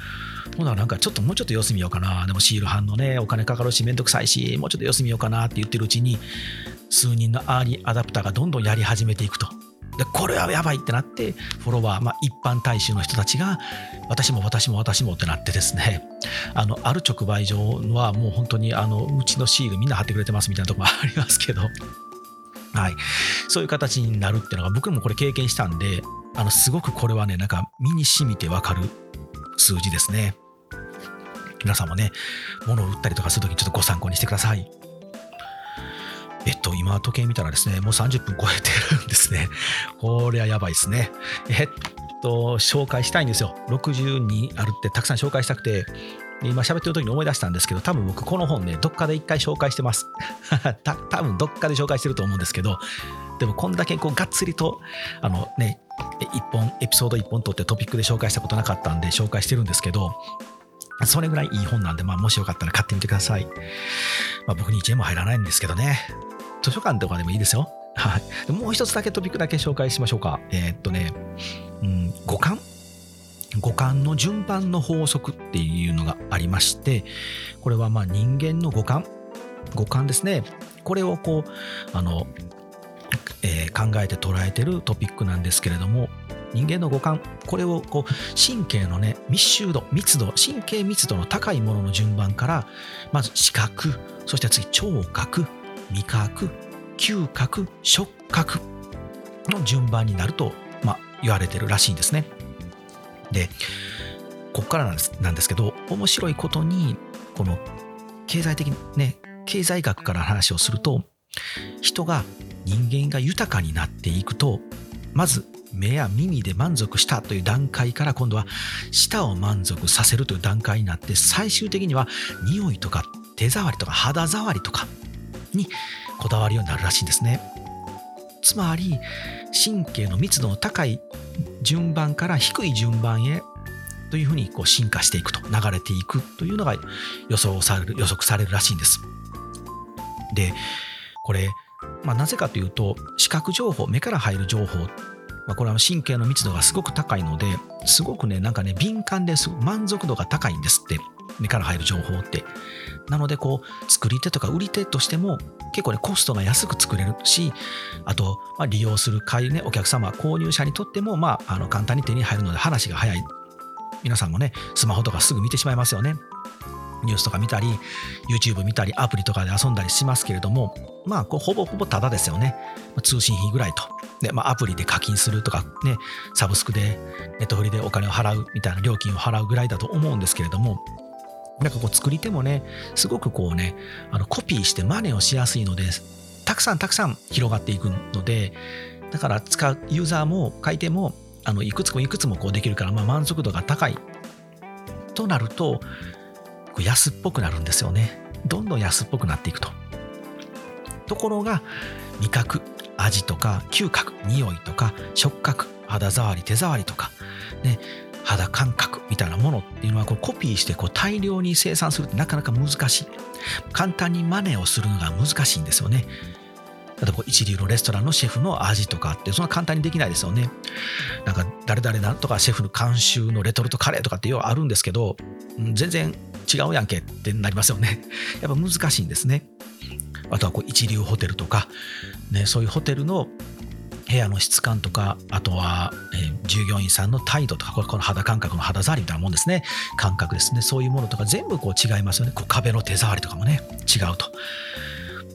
ほななんかちょっともうちょっと様子見ようかな。でもシール貼んのね、お金かかるし、めんどくさいし、もうちょっと様子見ようかなって言ってるうちに、数人のアーリーアダプターがどんどんやり始めていくと。でこれはやばいってなってフォロワー、まあ、一般大衆の人たちが私も私も私もってなってですね。あのある直売所はもう本当にあのうちのシールみんな貼ってくれてますみたいなところありますけど。はい、そういう形になるっていうのが僕もこれ経験したんであのすごくこれはねなんか身に染みてわかる数字ですね。皆さんもね物を売ったりとかするときにちょっとご参考にしてください。えっと、今時計見たらですね、もう30分超えてるんですね。[laughs] これはやばいですね。えっと、紹介したいんですよ。62あるってたくさん紹介したくて、今喋ってる時に思い出したんですけど、多分僕この本ね、どっかで一回紹介してます。[laughs] た多分どっかで紹介してると思うんですけど、でもこんだけこうがっつりと、あのね、一本、エピソード1本取ってトピックで紹介したことなかったんで紹介してるんですけど、それぐらいいい本なんで、まあ、もしよかったら買ってみてください。まあ、僕に1円も入らないんですけどね。図書館とかでもいいですよ。はい。もう一つだけトピックだけ紹介しましょうか。えー、っとね、うん、五感？五感の順番の法則っていうのがありまして、これはまあ人間の五感、五感ですね。これをこう、あの、えー、考えて捉えてるトピックなんですけれども、人間の五感、これをこう神経のね、密集度、密度、神経密度の高いものの順番から、まず視覚、そして次聴覚、味覚嗅覚触覚の順番になると、まあ、言われてるらしいんですね。でここからなんですなんですけど面白いことにこの経済的ね経済学から話をすると人が人間が豊かになっていくとまず目や耳で満足したという段階から今度は舌を満足させるという段階になって最終的には匂いとか手触りとか肌触りとかにこだわるようになるらしいんですね。つまり神経の密度の高い順番から低い順番へというふうにこう進化していくと流れていくというのが予想される予測されるらしいんです。でこれ、まあ、なぜかというと視覚情報目から入る情報まあ、これは神経の密度がすごく高いのですごくねなんかね敏感です満足度が高いんですって目から入る情報ってなのでこう作り手とか売り手としても結構ねコストが安く作れるしあと、まあ、利用する買いねお客様購入者にとってもまああの簡単に手に入るので話が早い。皆さんもねスマホとかすぐ見てしまいますよね。ニュースとか見たり YouTube 見たりアプリとかで遊んだりしますけれどもまあこうほぼほぼタダですよね。通信費ぐらいと。で、まあ、アプリで課金するとかねサブスクでネットフリでお金を払うみたいな料金を払うぐらいだと思うんですけれどもなんかこう作り手もねすごくこうねあのコピーして真似をしやすいのでたくさんたくさん広がっていくのでだから使うユーザーも買い手もあのいくつもいくつもこうできるから、まあ、満足度が高いとなると安っぽくなるんですよね。どんどん安っぽくなっていくと。ところが味覚味とか嗅覚匂いとか触覚肌触り手触りとか、ね、肌感覚みたいなものっていうのはこうコピーしてこう大量に生産するってなかなか難しい。簡単に真似をするのが難しいんですよね。例えば一流のレストランのシェフの味とかってそんな簡単にできないですよね。なんか誰々なんとかシェフの監修のレトルトカレーとかってようあるんですけど全然違うやんけってなりますよね。[laughs] やっぱ難しいんですね。あとはこう一流ホテルとか、ね、そういうホテルの部屋の質感とかあとは、え、従業員さんの態度とかこの肌感覚の肌触りみたいなもんですね。感覚ですね。そういうものとか全部こう違いますよね。こう壁の手触りとかもね。違うと、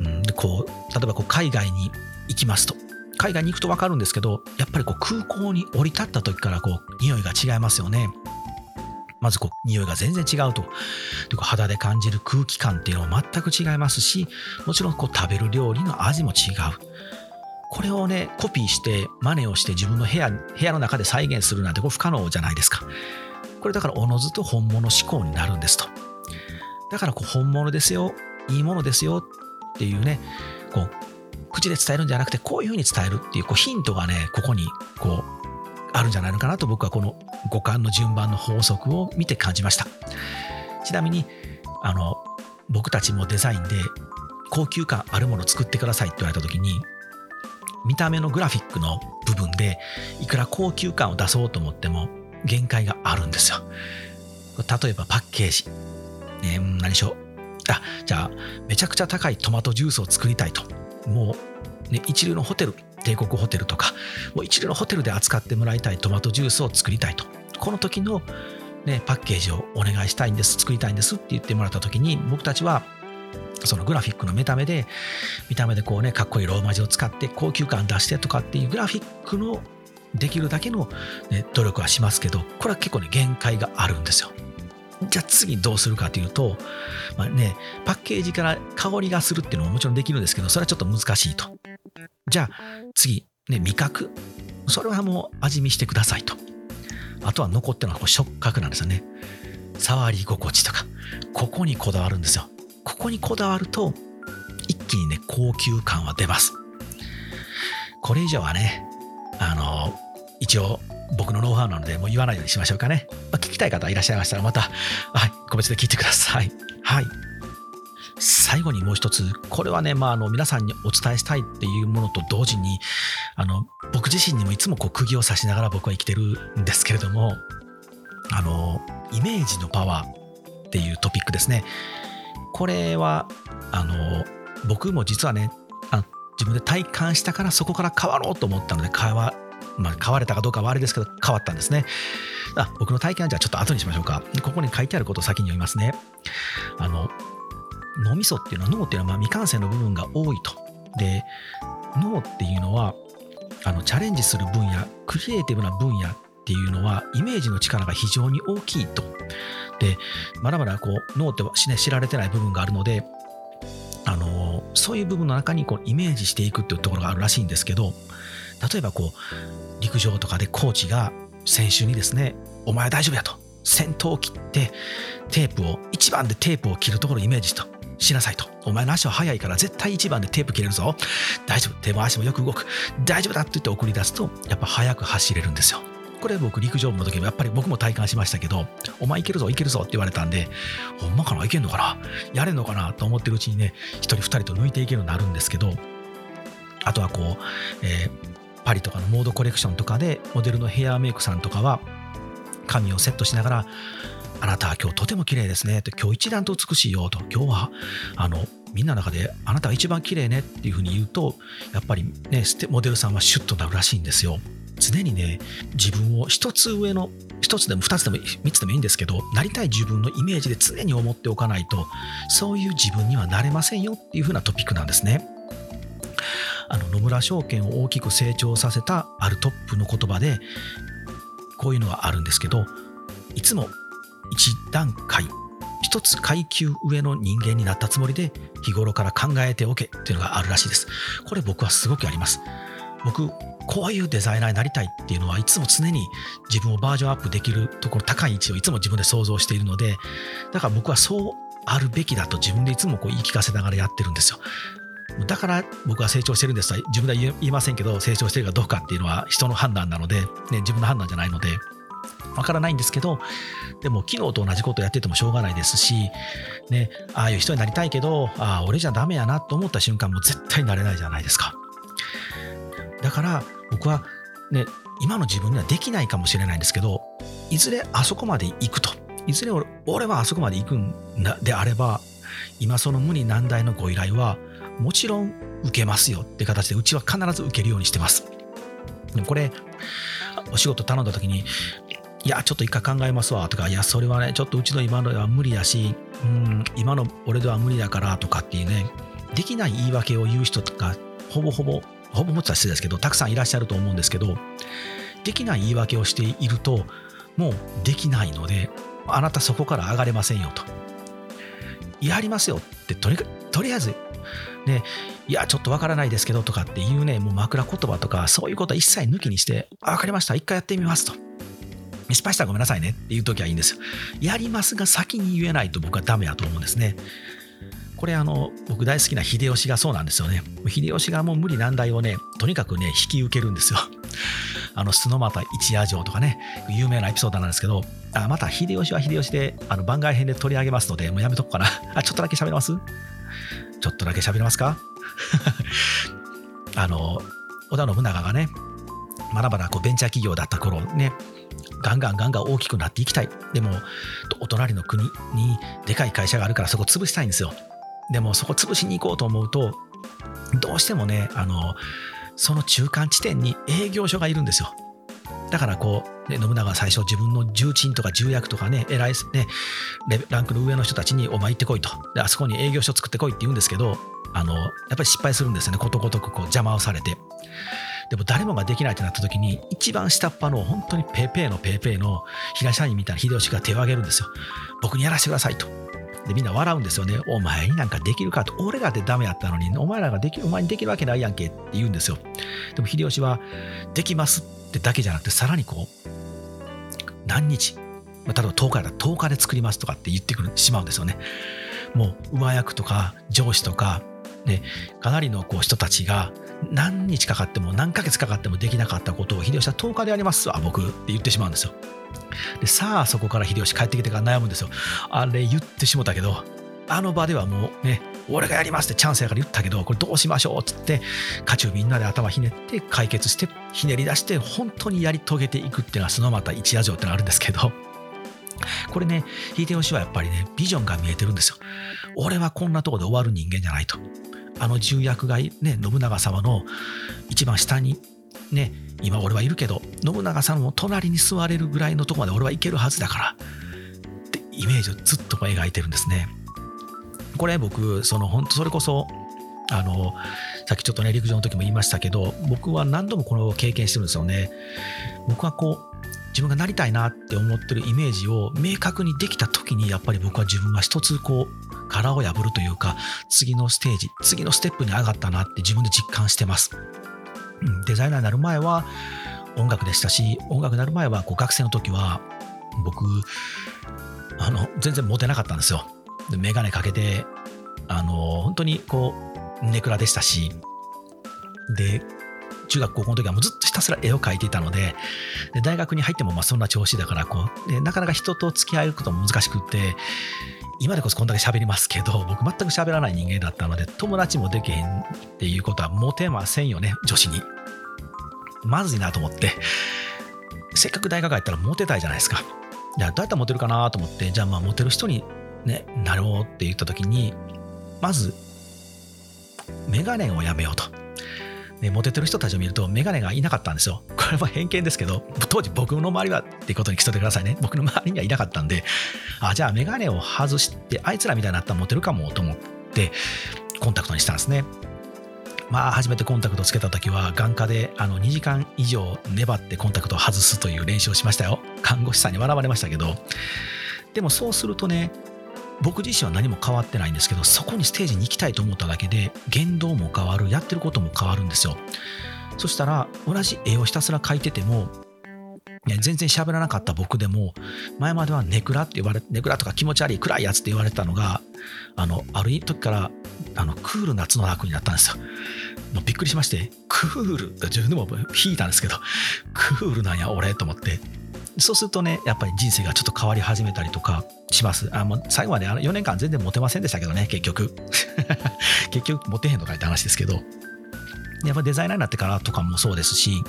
うん、でこう例えばこう海外に行きますと。海外に行くと分かるんですけどやっぱりこう空港に降り立った時からこう匂いが違いますよね。まずこう匂いが全然違うと。でこう肌で感じる空気感っていうのも全く違いますしもちろんこう食べる料理の味も違う。これをねコピーして真似をして自分の部屋部屋の中で再現するなんてこれ不可能じゃないですか。これだからおのずと本物志向になるんですと。だからこう本物ですよいいものですよっていうねこう口で伝えるんじゃなくてこういうふうに伝えるっていうこうヒントがねここにこうあるんじゃないのかなと僕はこの五感の順番の法則を見て感じました。ちなみにあの僕たちもデザインで高級感あるものを作ってくださいって言われた時に見た目のグラフィックの部分でいくら高級感を出そうと思っても限界があるんですよ。例えばパッケージ、ね、何でしょう。あじゃあめちゃくちゃ高いトマトジュースを作りたいと。もう、ね、一流のホテル帝国ホテルとかもう一流のホテルで扱ってもらいたいトマトジュースを作りたいと。この時の、ね、パッケージをお願いしたいんです作りたいんですって言ってもらった時に僕たちはそのグラフィックの見た目で見た目でこうねかっこいいローマ字を使って高級感出してとかっていうグラフィックのできるだけの、ね、努力はしますけどこれは結構ね限界があるんですよ。じゃあ次どうするかというと、まあね、パッケージから香りがするっていうのももちろんできるんですけどそれはちょっと難しいと。じゃあ次、ね、味覚。それはもう味見してくださいと。あとは残ってるのはこう触覚なんですよね。触り心地とか。ここにこだわるんですよ。ここにこだわると、一気にね、高級感は出ます。これ以上はね、あの、一応僕のノウハウなのでもう言わないようにしましょうかね。まあ、聞きたい方いらっしゃいましたらまた、はい、個別で聞いてください。はい。最後にもう一つ、これはね、まあ、あの皆さんにお伝えしたいっていうものと同時に、あの僕自身にもいつもこう釘を刺しながら僕は生きてるんですけれども、あのイメージのパワーっていうトピックですね。これはあの僕も実はねあ自分で体感したからそこから変わろうと思ったので変わ,、まあ、変われたかどうかはあれですけど変わったんですね。あ僕の体験はじゃあちょっと後にしましょうか。ここに書いてあることを先に読みますね。あの脳みそっていうのは脳っていうのはま未完成の部分が多いと。で脳っていうのはあのチャレンジする分野クリエイティブな分野っていうのはイメージの力が非常に大きいと。でまだまだこう脳って知られてない部分があるのであのそういう部分の中にこうイメージしていくっていうところがあるらしいんですけど例えばこう陸上とかでコーチが選手にですね「お前は大丈夫や」と先頭を切ってテープを1番でテープを切るところをイメージとしなさいと。お前の足は速いから絶対1番でテープ切れるぞ。大丈夫。手も足もよく動く。大丈夫だって言って送り出すと、やっぱ速く走れるんですよ。これ僕陸上部の時もやっぱり僕も体感しましたけどお前いけるぞいけるぞって言われたんでほんまかないけんのかなやれんのかなと思ってるうちにね1人2人と抜いていけるようになるんですけどあとはこう、えー、パリとかのモードコレクションとかでモデルのヘアメイクさんとかは髪をセットしながらあなたは今日とても綺麗ですねと今日一段と美しいよと今日はあのみんなの中であなたが一番綺麗ねっていうふうに言うとやっぱりねモデルさんはシュッとなるらしいんですよ。常にね自分を一つ上の一つでも二つでも三つでもいいんですけどなりたい自分のイメージで常に思っておかないとそういう自分にはなれませんよっていうふうなトピックなんですね。あの野村証券を大きく成長させたあるトップの言葉でこういうのがあるんですけどいつも一段階一つ階級上の人間になったつもりで日頃から考えておけっていうのがあるらしいです。これ僕はすごくあります。僕こういうデザイナーになりたいっていうのはいつも常に自分をバージョンアップできるところ高い位置をいつも自分で想像しているのでだから僕はそうあるべきだと自分でいつもこう言い聞かせながらやってるんですよ。だから僕は成長してるんです。とは自分では言いませんけど成長してるかどうかっていうのは人の判断なので、ね、自分の判断じゃないのでわからないんですけどでも昨日と同じことやっててもしょうがないですし、ね、ああいう人になりたいけどああ俺じゃダメやなと思った瞬間も絶対なれないじゃないですかだから僕はね今の自分にはできないかもしれないんですけどいずれあそこまで行くといずれ俺俺はあそこまで行くんであれば今その無理難題のご依頼はもちろん受けますよって形でうちは必ず受けるようにしてます。でもこれお仕事頼んだ時にいや、ちょっと一回考えますわとか、いや、それはね、ちょっとうちの今のでは無理だし、うん、今の俺では無理だからとかっていうね、できない言い訳を言う人とか、ほぼほぼ、ほぼ持ってた失礼ですけど、たくさんいらっしゃると思うんですけど、できない言い訳をしていると、もうできないので、あなたそこから上がれませんよと。やりますよってとり、とりあえずね、いや、ちょっとわからないですけどとかっていうね、もう枕言葉とか、そういうことは一切抜きにして、わかりました、一回やってみますと。失敗したらごめんなさいねっていう時はいいんですよ。やりますが先に言えないと僕はダメだと思うんですね。これあの僕大好きな秀吉がそうなんですよね。秀吉がもう無理難題をねとにかくね引き受けるんですよ。あの須俣一夜城とかね有名なエピソードなんですけどあまた秀吉は秀吉であの番外編で取り上げますのでもうやめとこうかな。あちょっとだけ喋れます？ちょっとだけ喋れますか？[laughs] あの織田信長がねまだまだこうベンチャー企業だった頃ねガンガンガンガン大きくなっていきたい。でも、お隣の国にでかい会社があるからそこ潰したいんですよ。でもそこ潰しに行こうと思うと、どうしてもね、あの、その中間地点に営業所がいるんですよ。だからこう、ね、信長は最初自分の重鎮とか重役とかね、偉いね、ランクの上の人たちにお前行ってこいと。で、あそこに営業所作ってこいって言うんですけど、あの、やっぱり失敗するんですよね。ことごとくこう邪魔をされて。でも誰もができないってなった時に、一番下っ端の本当にペーペーのペーペーの平社員みたいな秀吉が手を挙げるんですよ。僕にやらせてくださいと。で、みんな笑うんですよね。お前になんかできるかと。俺らでダメやったのに、お前らができる、お前にできるわけないやんけって言うんですよ。でも秀吉は、できますってだけじゃなくて、さらにこう、何日、まあ例えば10日だ10日で作りますとかって言ってくるしまうんですよね。もう上役とか上司とか、ね、かなりのこう人たちが何日かかっても何ヶ月かかってもできなかったことを秀吉は10日でやります。わ僕って言ってしまうんですよ。でさあそこから秀吉帰ってきてから悩むんですよ。あれ言ってしもたけどあの場ではもうね俺がやりますってチャンスやから言ったけどこれどうしましょうっつって家中みんなで頭ひねって解決してひねり出して本当にやり遂げていくっていうのはそのまた一夜城ってのがあるんですけどこれね秀吉はやっぱりねビジョンが見えてるんですよ。俺はこんなとこで終わる人間じゃないと。あの重役がね信長様の一番下にね今俺はいるけど信長さんも隣に座れるぐらいのとこまで俺はいけるはずだからってイメージをずっと描いてるんですね。これ僕その本当それこそあのさっきちょっとね陸上の時も言いましたけど僕は何度もこれを経験してるんですよね。僕はこう自分がなりたいなって思ってるイメージを明確にできた時にやっぱり僕は自分が一つこう殻を破るというか、次のステージ、次のステップに上がったなって自分で実感してます。うん、デザイナーになる前は音楽でしたし、音楽になる前はこう学生の時は僕、あの、全然モテなかったんですよ。で、メガネかけて、あの、本当にこう、ネクラでしたし、で、中学高校の時はもうずっとひたすら絵を描いていたのでで大学に入ってもまあそんな調子だからこうでなかなか人と付き合うことも難しくって今でこそこんだけ喋りますけど [laughs] 僕全く喋らない人間だったので友達もできへんっていうことはモテませんよね女子に。まずいなと思って。せっかく大学入ったらモテたいじゃないですか。じゃあどうやったらモテるかなと思ってじゃあまあモテる人にねなろうって言った時にまずメガネをやめようと。ね、モテてる人たちを見ると、メガネがいなかったんですよ。これは偏見ですけど、当時僕の周りはっていうことに来といてくださいね。僕の周りにはいなかったんで、あ、じゃあメガネを外して、あいつらみたいになったらモテるかもと思って、コンタクトにしたんですね。まあ、初めてコンタクトつけた時は眼科であの2時間以上粘ってコンタクトを外すという練習をしましたよ。看護師さんに笑われましたけど。でもそうするとね、僕自身は何も変わってないんですけどそこにステージに行きたいと思っただけで言動も変わるやってることも変わるんですよ。そしたら同じ絵をひたすら描いてても全然喋らなかった僕でも前まではネクラって言われネクラとか気持ち悪い暗いやつって言われてたのがあのある時からあのクールな角田君になったんですよ。もうびっくりしましてクール自分でも引いたんですけどクールなんや俺と思って。そうするとねやっぱり人生がちょっと変わり始めたりとかします。あもう最後まであの4年間全然モテませんでしたけどね結局。[laughs] 結局モテへんのかいって話ですけど。やっぱデザイナーになってからとかもそうですし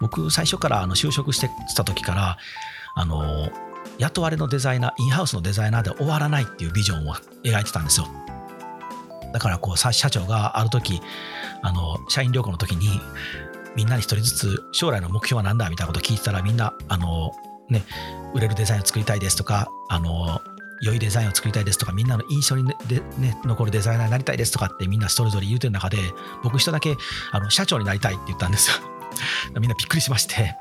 僕最初からあの就職してた時からあの雇われのデザイナーインハウスのデザイナーで終わらないっていうビジョンを描いてたんですよ。だからこう社長がある時あの社員旅行の時にみんなに一人ずつ将来の目標は何だみたいなこと聞いてたらみんなあの、ね、売れるデザインを作りたいですとかあの良いデザインを作りたいですとかみんなの印象に、ねね、残るデザイナーになりたいですとかってみんなそれぞれ言うてる中で僕一人だけあの社長になりたいって言ったんですよ。[laughs] みんなびっくりしまして。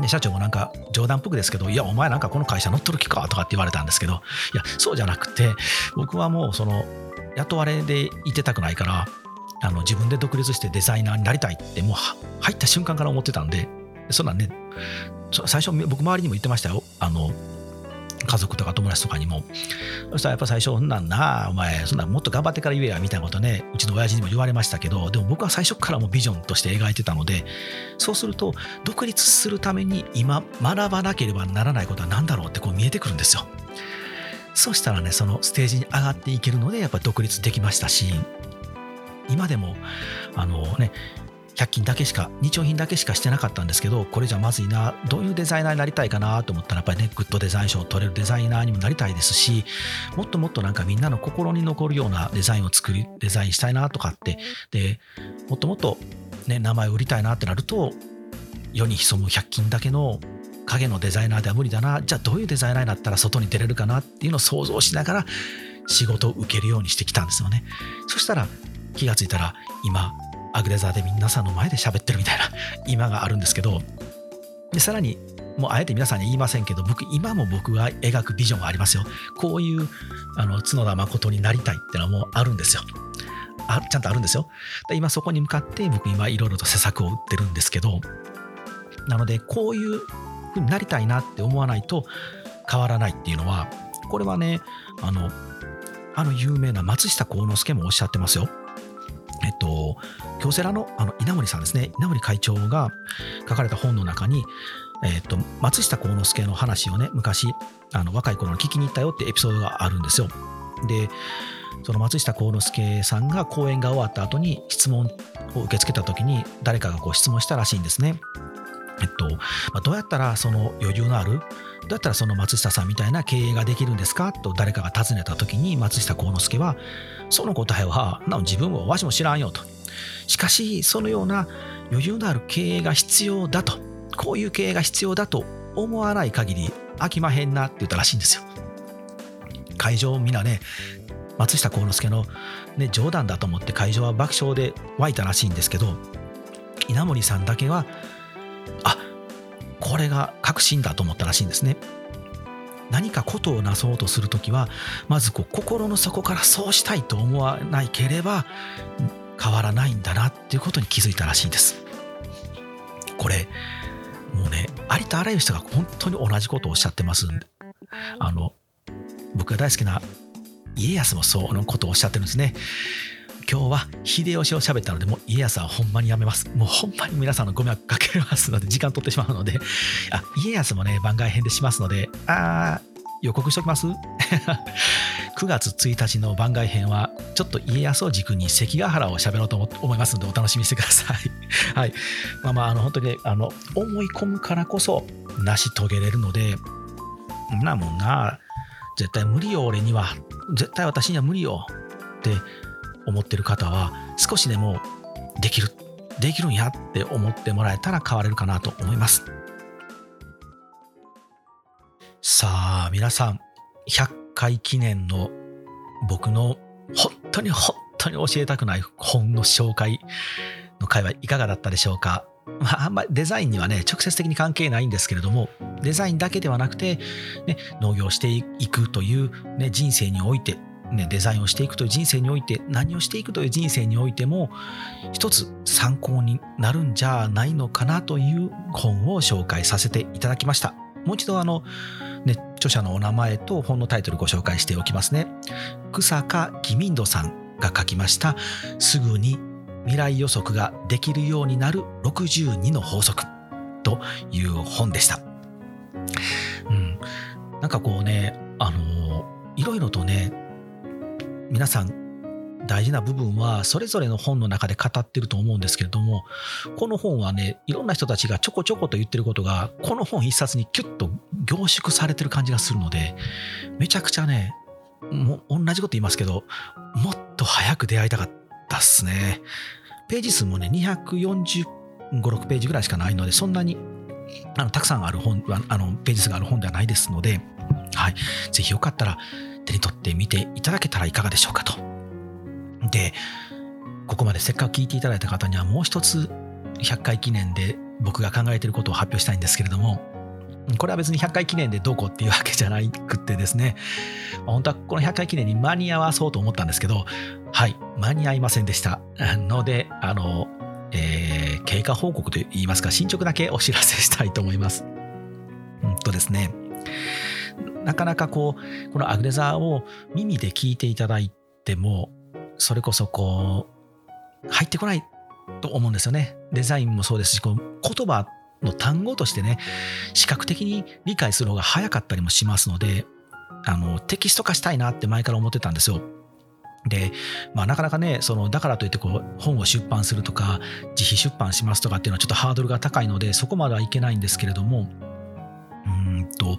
で社長もなんか冗談っぽくですけどいやお前なんかこの会社乗っとる気かとかって言われたんですけどいやそうじゃなくて僕はもうその雇われでいてたくないからあの自分で独立してデザイナーになりたいってもう入った瞬間から思ってたんでそんなんね最初僕周りにも言ってましたよ。あの家族とか友達とかにも。そしたらやっぱ最初そんなんなお前そんなんもっと頑張ってから言えやみたいなことねうちの親父にも言われましたけどでも僕は最初からもビジョンとして描いてたのでそうすると独立するために今学ばなければならないことは何だろうってこう見えてくるんですよ。そしたらねそのステージに上がっていけるのでやっぱ独立できましたし今でもあのね100均だけしか日用品だけしかしてなかったんですけどこれじゃまずいなどういうデザイナーになりたいかなと思ったらやっぱりねグッドデザイン賞を取れるデザイナーにもなりたいですしもっともっとなんかみんなの心に残るようなデザインを作りデザインしたいなとかってでもっともっと、ね、名前を売りたいなってなると世に潜む100均だけの影のデザイナーでは無理だな。じゃあどういうデザイナーになったら外に出れるかなっていうのを想像しながら仕事を受けるようにしてきたんですよね。そしたら気がついたら今アグレザーで皆さんの前で喋ってるみたいな今があるんですけどでさらにもうあえて皆さんに言いませんけど僕今も僕が描くビジョンがありますよ。こういうあの角田誠になりたいっていうのはもうあるんですよ。あちゃんとあるんですよ。で今そこに向かって僕今いろいろと施策を打ってるんですけどなのでこういうふうになりたいなって思わないと変わらないっていうのはこれはねあのあの有名な松下幸之助もおっしゃってますよ、京セラのあの稲森さんですね、稲森会長が書かれた本の中に、えっと、松下幸之助の話をね、昔、あの若い頃に聞きに行ったよってエピソードがあるんですよ。で、その松下幸之助さんが講演が終わった後に質問を受け付けた時に誰かがこう質問したらしいんですね。えっと、まあ、どうやったらその余裕のあるどうやったらその松下さんみたいな経営ができるんですか？と誰かが尋ねた時に松下幸之助はその答えはなお自分もわしも知らんよと。しかしそのような余裕のある経営が必要だとこういう経営が必要だと思わない限り飽きまへんなって言ったらしいんですよ。会場みんなね松下幸之助の、ね、冗談だと思って会場は爆笑で湧いたらしいんですけど稲森さんだけはあこれが確信だと思ったらしいんですね。何かことをなそうとする時はまずこう心の底からそうしたいと思わないければ変わらないんだなっていうことに気づいたらしいんです。これもうねありとあらゆる人が本当に同じことをおっしゃってますんで。あの僕が大好きな家康もそのことをおっしゃってるんですね。今日は秀吉を喋ったので、もう家康はほんまにやめます。もうほんまに皆さんのご迷惑かけますので、時間取ってしまうので、[laughs] あ、家康もね、番外編でしますので、あー、予告しときます [laughs] ?9 月1日の番外編は、ちょっと家康を軸に関ヶ原を喋ろうと思いますので、お楽しみにしてください。[laughs] はい。まあまあ、あの、本当にね、あの、思い込むからこそ、成し遂げれるので、なもんな、絶対無理よ、俺には。絶対私には無理よ。って思ってる方は、少しでもできる、できるんやって思ってもらえたら変われるかなと思います。さあ、皆さん、100回記念の僕の本当に本当に教えたくない本の紹介の回はいかがだったでしょうか。まあ、あんまりデザインにはね、直接的に関係ないんですけれども、デザインだけではなくて、ね、農業していくという、ね、人生において、ね、デザインをしていくという人生において、何をしていくという人生においても、一つ参考になるんじゃないのかなという本を紹介させていただきました。もう一度あの、ね、著者のお名前と本のタイトルご紹介しておきますね。草加義民度さんが書きました「すぐに未来予測ができるようになる62の法則」という本でした。うん、なんかこうねあのいろいろとね皆さん大事な部分はそれぞれの本の中で語ってると思うんですけれどもこの本はねいろんな人たちがちょこちょこと言ってることがこの本一冊にキュッと凝縮されてる感じがするのでめちゃくちゃねも同じこと言いますけどもっと早く出会いたかったっすね。ページ数もね245、6ページぐらいしかないのでそんなにあのたくさんある本あのページ数がある本ではないですので、はい、ぜひよかったら手に取ってみていただけたらいかがでしょうかとで、ここまでせっかく聞いていただいた方にはもう一つ100回記念で僕が考えていることを発表したいんですけれども、これは別に100回記念でどうこうっていうわけじゃなくてですね、本当はこの100回記念に間に合わそうと思ったんですけど、はい、間に合いませんでした。ので、あの、えー、経過報告といいますか、進捗だけお知らせしたいと思います。うんとですね、なかなかこう、このアグレザーを耳で聞いていただいても、それこそこう、入ってこないと思うんですよね。デザインもそうですし、こう言葉の単語としてね、視覚的に理解する方が早かったりもしますので、あの、テキスト化したいなって前から思ってたんですよ。で、まあ、なかなかね、その、だからといってこう、本を出版するとか、自費出版しますとかっていうのはちょっとハードルが高いので、そこまではいけないんですけれども、うんと、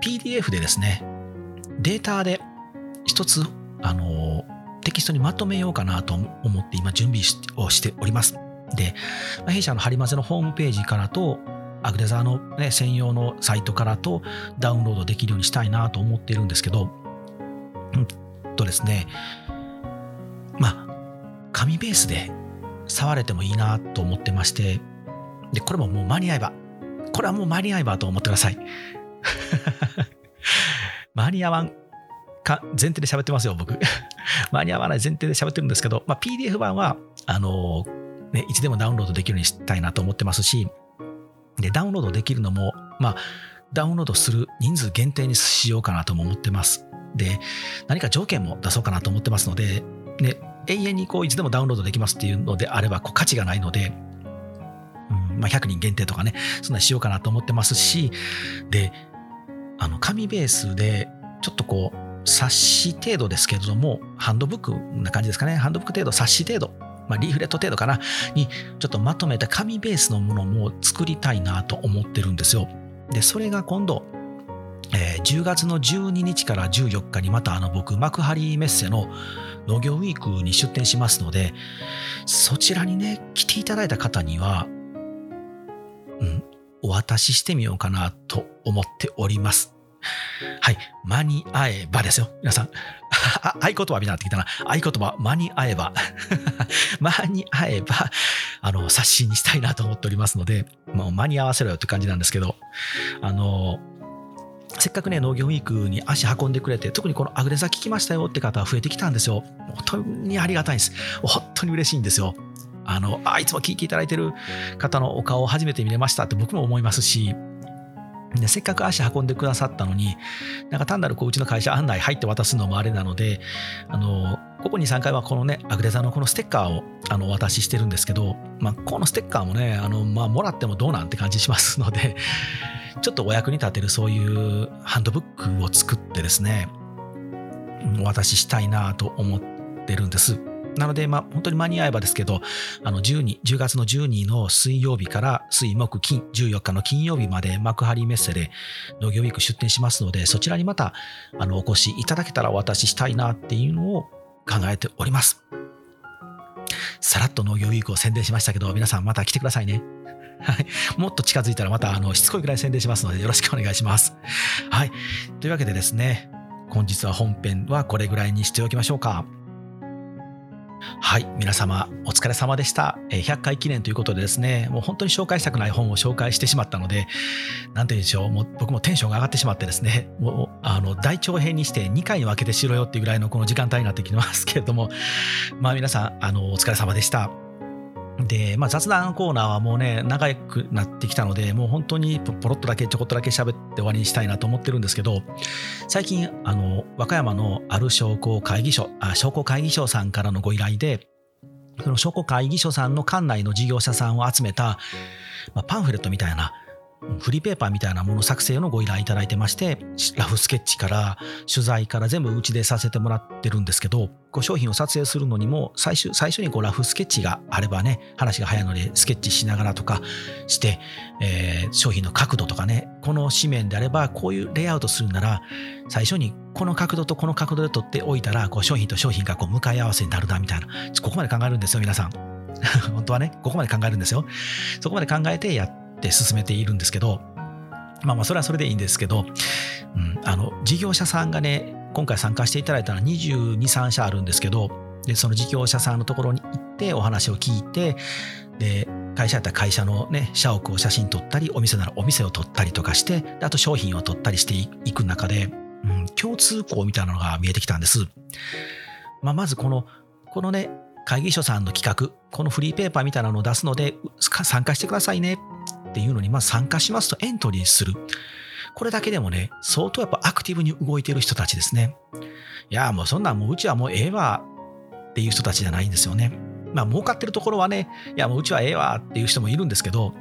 PDF でですね、データで一つ、あの、テキストにまとめようかなと思って今準備をしております。で、弊社のハリマゼのホームページからと、アグデザーの、ね、専用のサイトからとダウンロードできるようにしたいなと思っているんですけど、うんとですね、まあ、紙ベースで触れてもいいなと思ってまして、で、これももう間に合えば、これはもう間に合えばと思ってください。[laughs] 間に合わんか前提で喋ってますよ、僕。[laughs] 間に合わない前提で喋ってるんですけど、まあ、PDF 版は、あのね、いつでもダウンロードできるようにしたいなと思ってますし、で、ダウンロードできるのも、まあ、ダウンロードする人数限定にしようかなとも思ってます。で、何か条件も出そうかなと思ってますので、ね、永遠にこういつでもダウンロードできますっていうのであればこう価値がないので、うんまあ、100人限定とかね、そんなにしようかなと思ってますし、で、あの、紙ベースで、ちょっとこう、冊子程度ですけれども、ハンドブックな感じですかね。ハンドブック程度、冊子程度、まあ、リーフレット程度かな、にちょっとまとめた紙ベースのものも作りたいなと思ってるんですよ。で、それが今度、えー、10月の12日から14日にまたあの僕、幕張メッセの農業ウィークに出店しますので、そちらにね、来ていただいた方には、お渡ししてみようかなと思っております。はい。間に合えばですよ。皆さん。合言葉になってきたな。合言葉、間に合えば。[laughs] 間に合えば、あの、冊子にしたいなと思っておりますので、もう間に合わせろよって感じなんですけど、あの、せっかくね、農業ウィークに足運んでくれて、特にこのアグレザ聞きましたよって方は増えてきたんですよ。本当にありがたいです。本当に嬉しいんですよ。あの、あ、いつも聞いていただいてる方のお顔を初めて見れましたって僕も思いますし、でせっかく足運んでくださったのに、なんか単なるこううちの会社案内入って渡すのもあれなので、あの、ここ2、3回はこのね、アグデザのこのステッカーをあのお渡ししてるんですけど、まあ、このステッカーもね、あのまあ、もらってもどうなんて感じしますので、ちょっとお役に立てるそういうハンドブックを作ってですね、お渡ししたいなと思ってるんです。なので、まあ、本当に間に合えばですけど、あの12、10月の12の水曜日から水木金、14日の金曜日まで幕張メッセで農業ウィーク出店しますので、そちらにまたあのお越しいただけたらお渡ししたいなっていうのを考えております。さらっと農業ウィークを宣伝しましたけど、皆さんまた来てくださいね。はい。もっと近づいたらまたあのしつこいぐらい宣伝しますのでよろしくお願いします。はい。というわけでですね、本日は本編はこれぐらいにしておきましょうか。はい、皆様お疲れ様でした。100回記念ということでですね、もう本当に紹介したくない本を紹介してしまったので、何て言うんでしょう、もう僕もテンションが上がってしまってですね、[laughs] もうあの大長編にして2回に分けてしろよっていうぐらいのこの時間帯になってきますけれども、まあ皆さん、あのお疲れ様でした。で、まあ、雑談コーナーはもうね、長くなってきたので、もう本当にポロっとだけ、ちょこっとだけ喋って終わりにしたいなと思ってるんですけど、最近、あの、和歌山のある商工会議所、あ商工会議所さんからのご依頼で、その商工会議所さんの館内の事業者さんを集めた、まあ、パンフレットみたいな、フリーペーパーみたいなもの作成のご依頼いただいてまして、ラフスケッチから取材から全部うちでさせてもらってるんですけど、こう商品を撮影するのにも最初最初にこうラフスケッチがあればね、話が早いのでスケッチしながらとかして、えー、商品の角度とかね、この紙面であればこういうレイアウトするなら、最初にこの角度とこの角度で撮っておいたら、こう商品と商品がこう向かい合わせになるなみたいな、ここまで考えるんですよ、皆さん。[laughs] 本当はね、ここまで考えるんですよ。そこまで考えてやってって進めているんですけど、まあまあそれはそれでいいんですけど、うん、あの事業者さんがね今回参加していただいたのは22、3社あるんですけどでその事業者さんのところに行ってお話を聞いてで会社やったら会社のね社屋を写真撮ったりお店ならお店を撮ったりとかしてあと商品を撮ったりしていく中で、うん、共通項みたいなのが見えてきたんです。まあ、まずこのこのね会議所さんの企画このフリーペーパーみたいなのを出すので参加してくださいねっていうのにまず参加しますとエントリーする。これだけでもね、相当やっぱアクティブに動いている人たちですね。いや、もうそんなんもううちはもうええわっていう人たちじゃないんですよね。まあ儲かってるところはね、いやもううちはええわっていう人もいるんですけど、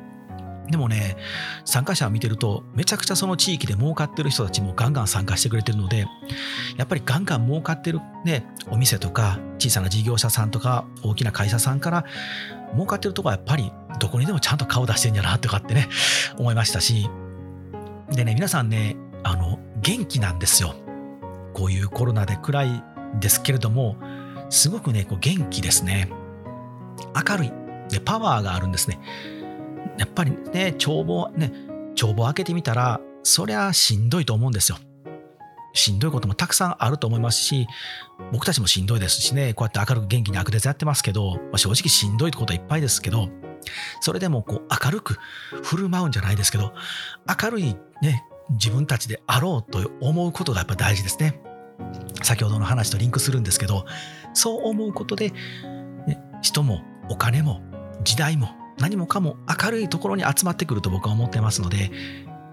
でもね、参加者を見てると、めちゃくちゃその地域で儲かってる人たちもガンガン参加してくれてるので、やっぱりガンガン儲かってるね、お店とか、小さな事業者さんとか、大きな会社さんから、儲かってるとこはやっぱりどこにでもちゃんと顔出してんやなとかってね、思いましたし、でね、皆さんね、あの、元気なんですよ。こういうコロナで暗いですけれども、すごくね、こう元気ですね。明るい。で、パワーがあるんですね。やっぱりね、帳簿、ね、帳簿開けてみたら、そりゃしんどいと思うんですよ。しんどいこともたくさんあると思いますし、僕たちもしんどいですしね、こうやって明るく元気にアクデザやってますけど、まあ、正直しんどいことはいっぱいですけど、それでもこう明るく振る舞うんじゃないですけど、明るいね、自分たちであろうと思うことがやっぱ大事ですね。先ほどの話とリンクするんですけど、そう思うことで、ね、人もお金も時代も何もかも明るいところに集まってくると僕は思ってますので、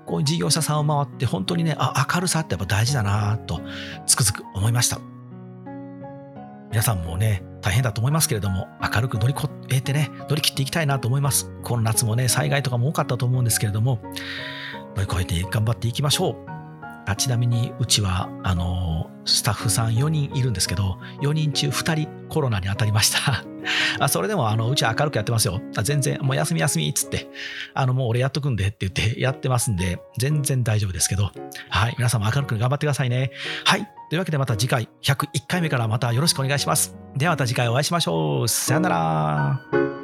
こう事業者さんを回って本当にね、あ、明るさってやっぱ大事だなとつくづく思いました。皆さんもね、大変だと思いますけれども、明るく乗り越えてね、乗り切っていきたいなと思います。この夏もね、災害とかも多かったと思うんですけれども、乗り越えて頑張っていきましょう。あちなみにうちはあのスタッフさん4人いるんですけど4人中2人コロナに当たりましたあそれでもあのうちは明るくやってますよ。あ全然もう休み休みっつって。あのもう俺やっとくんでって言ってやってますんで全然大丈夫ですけど。はい皆さんも明るく頑張ってくださいね。はいというわけでまた次回101回目からまたよろしくお願いします。ではまた次回お会いしましょう。さよなら。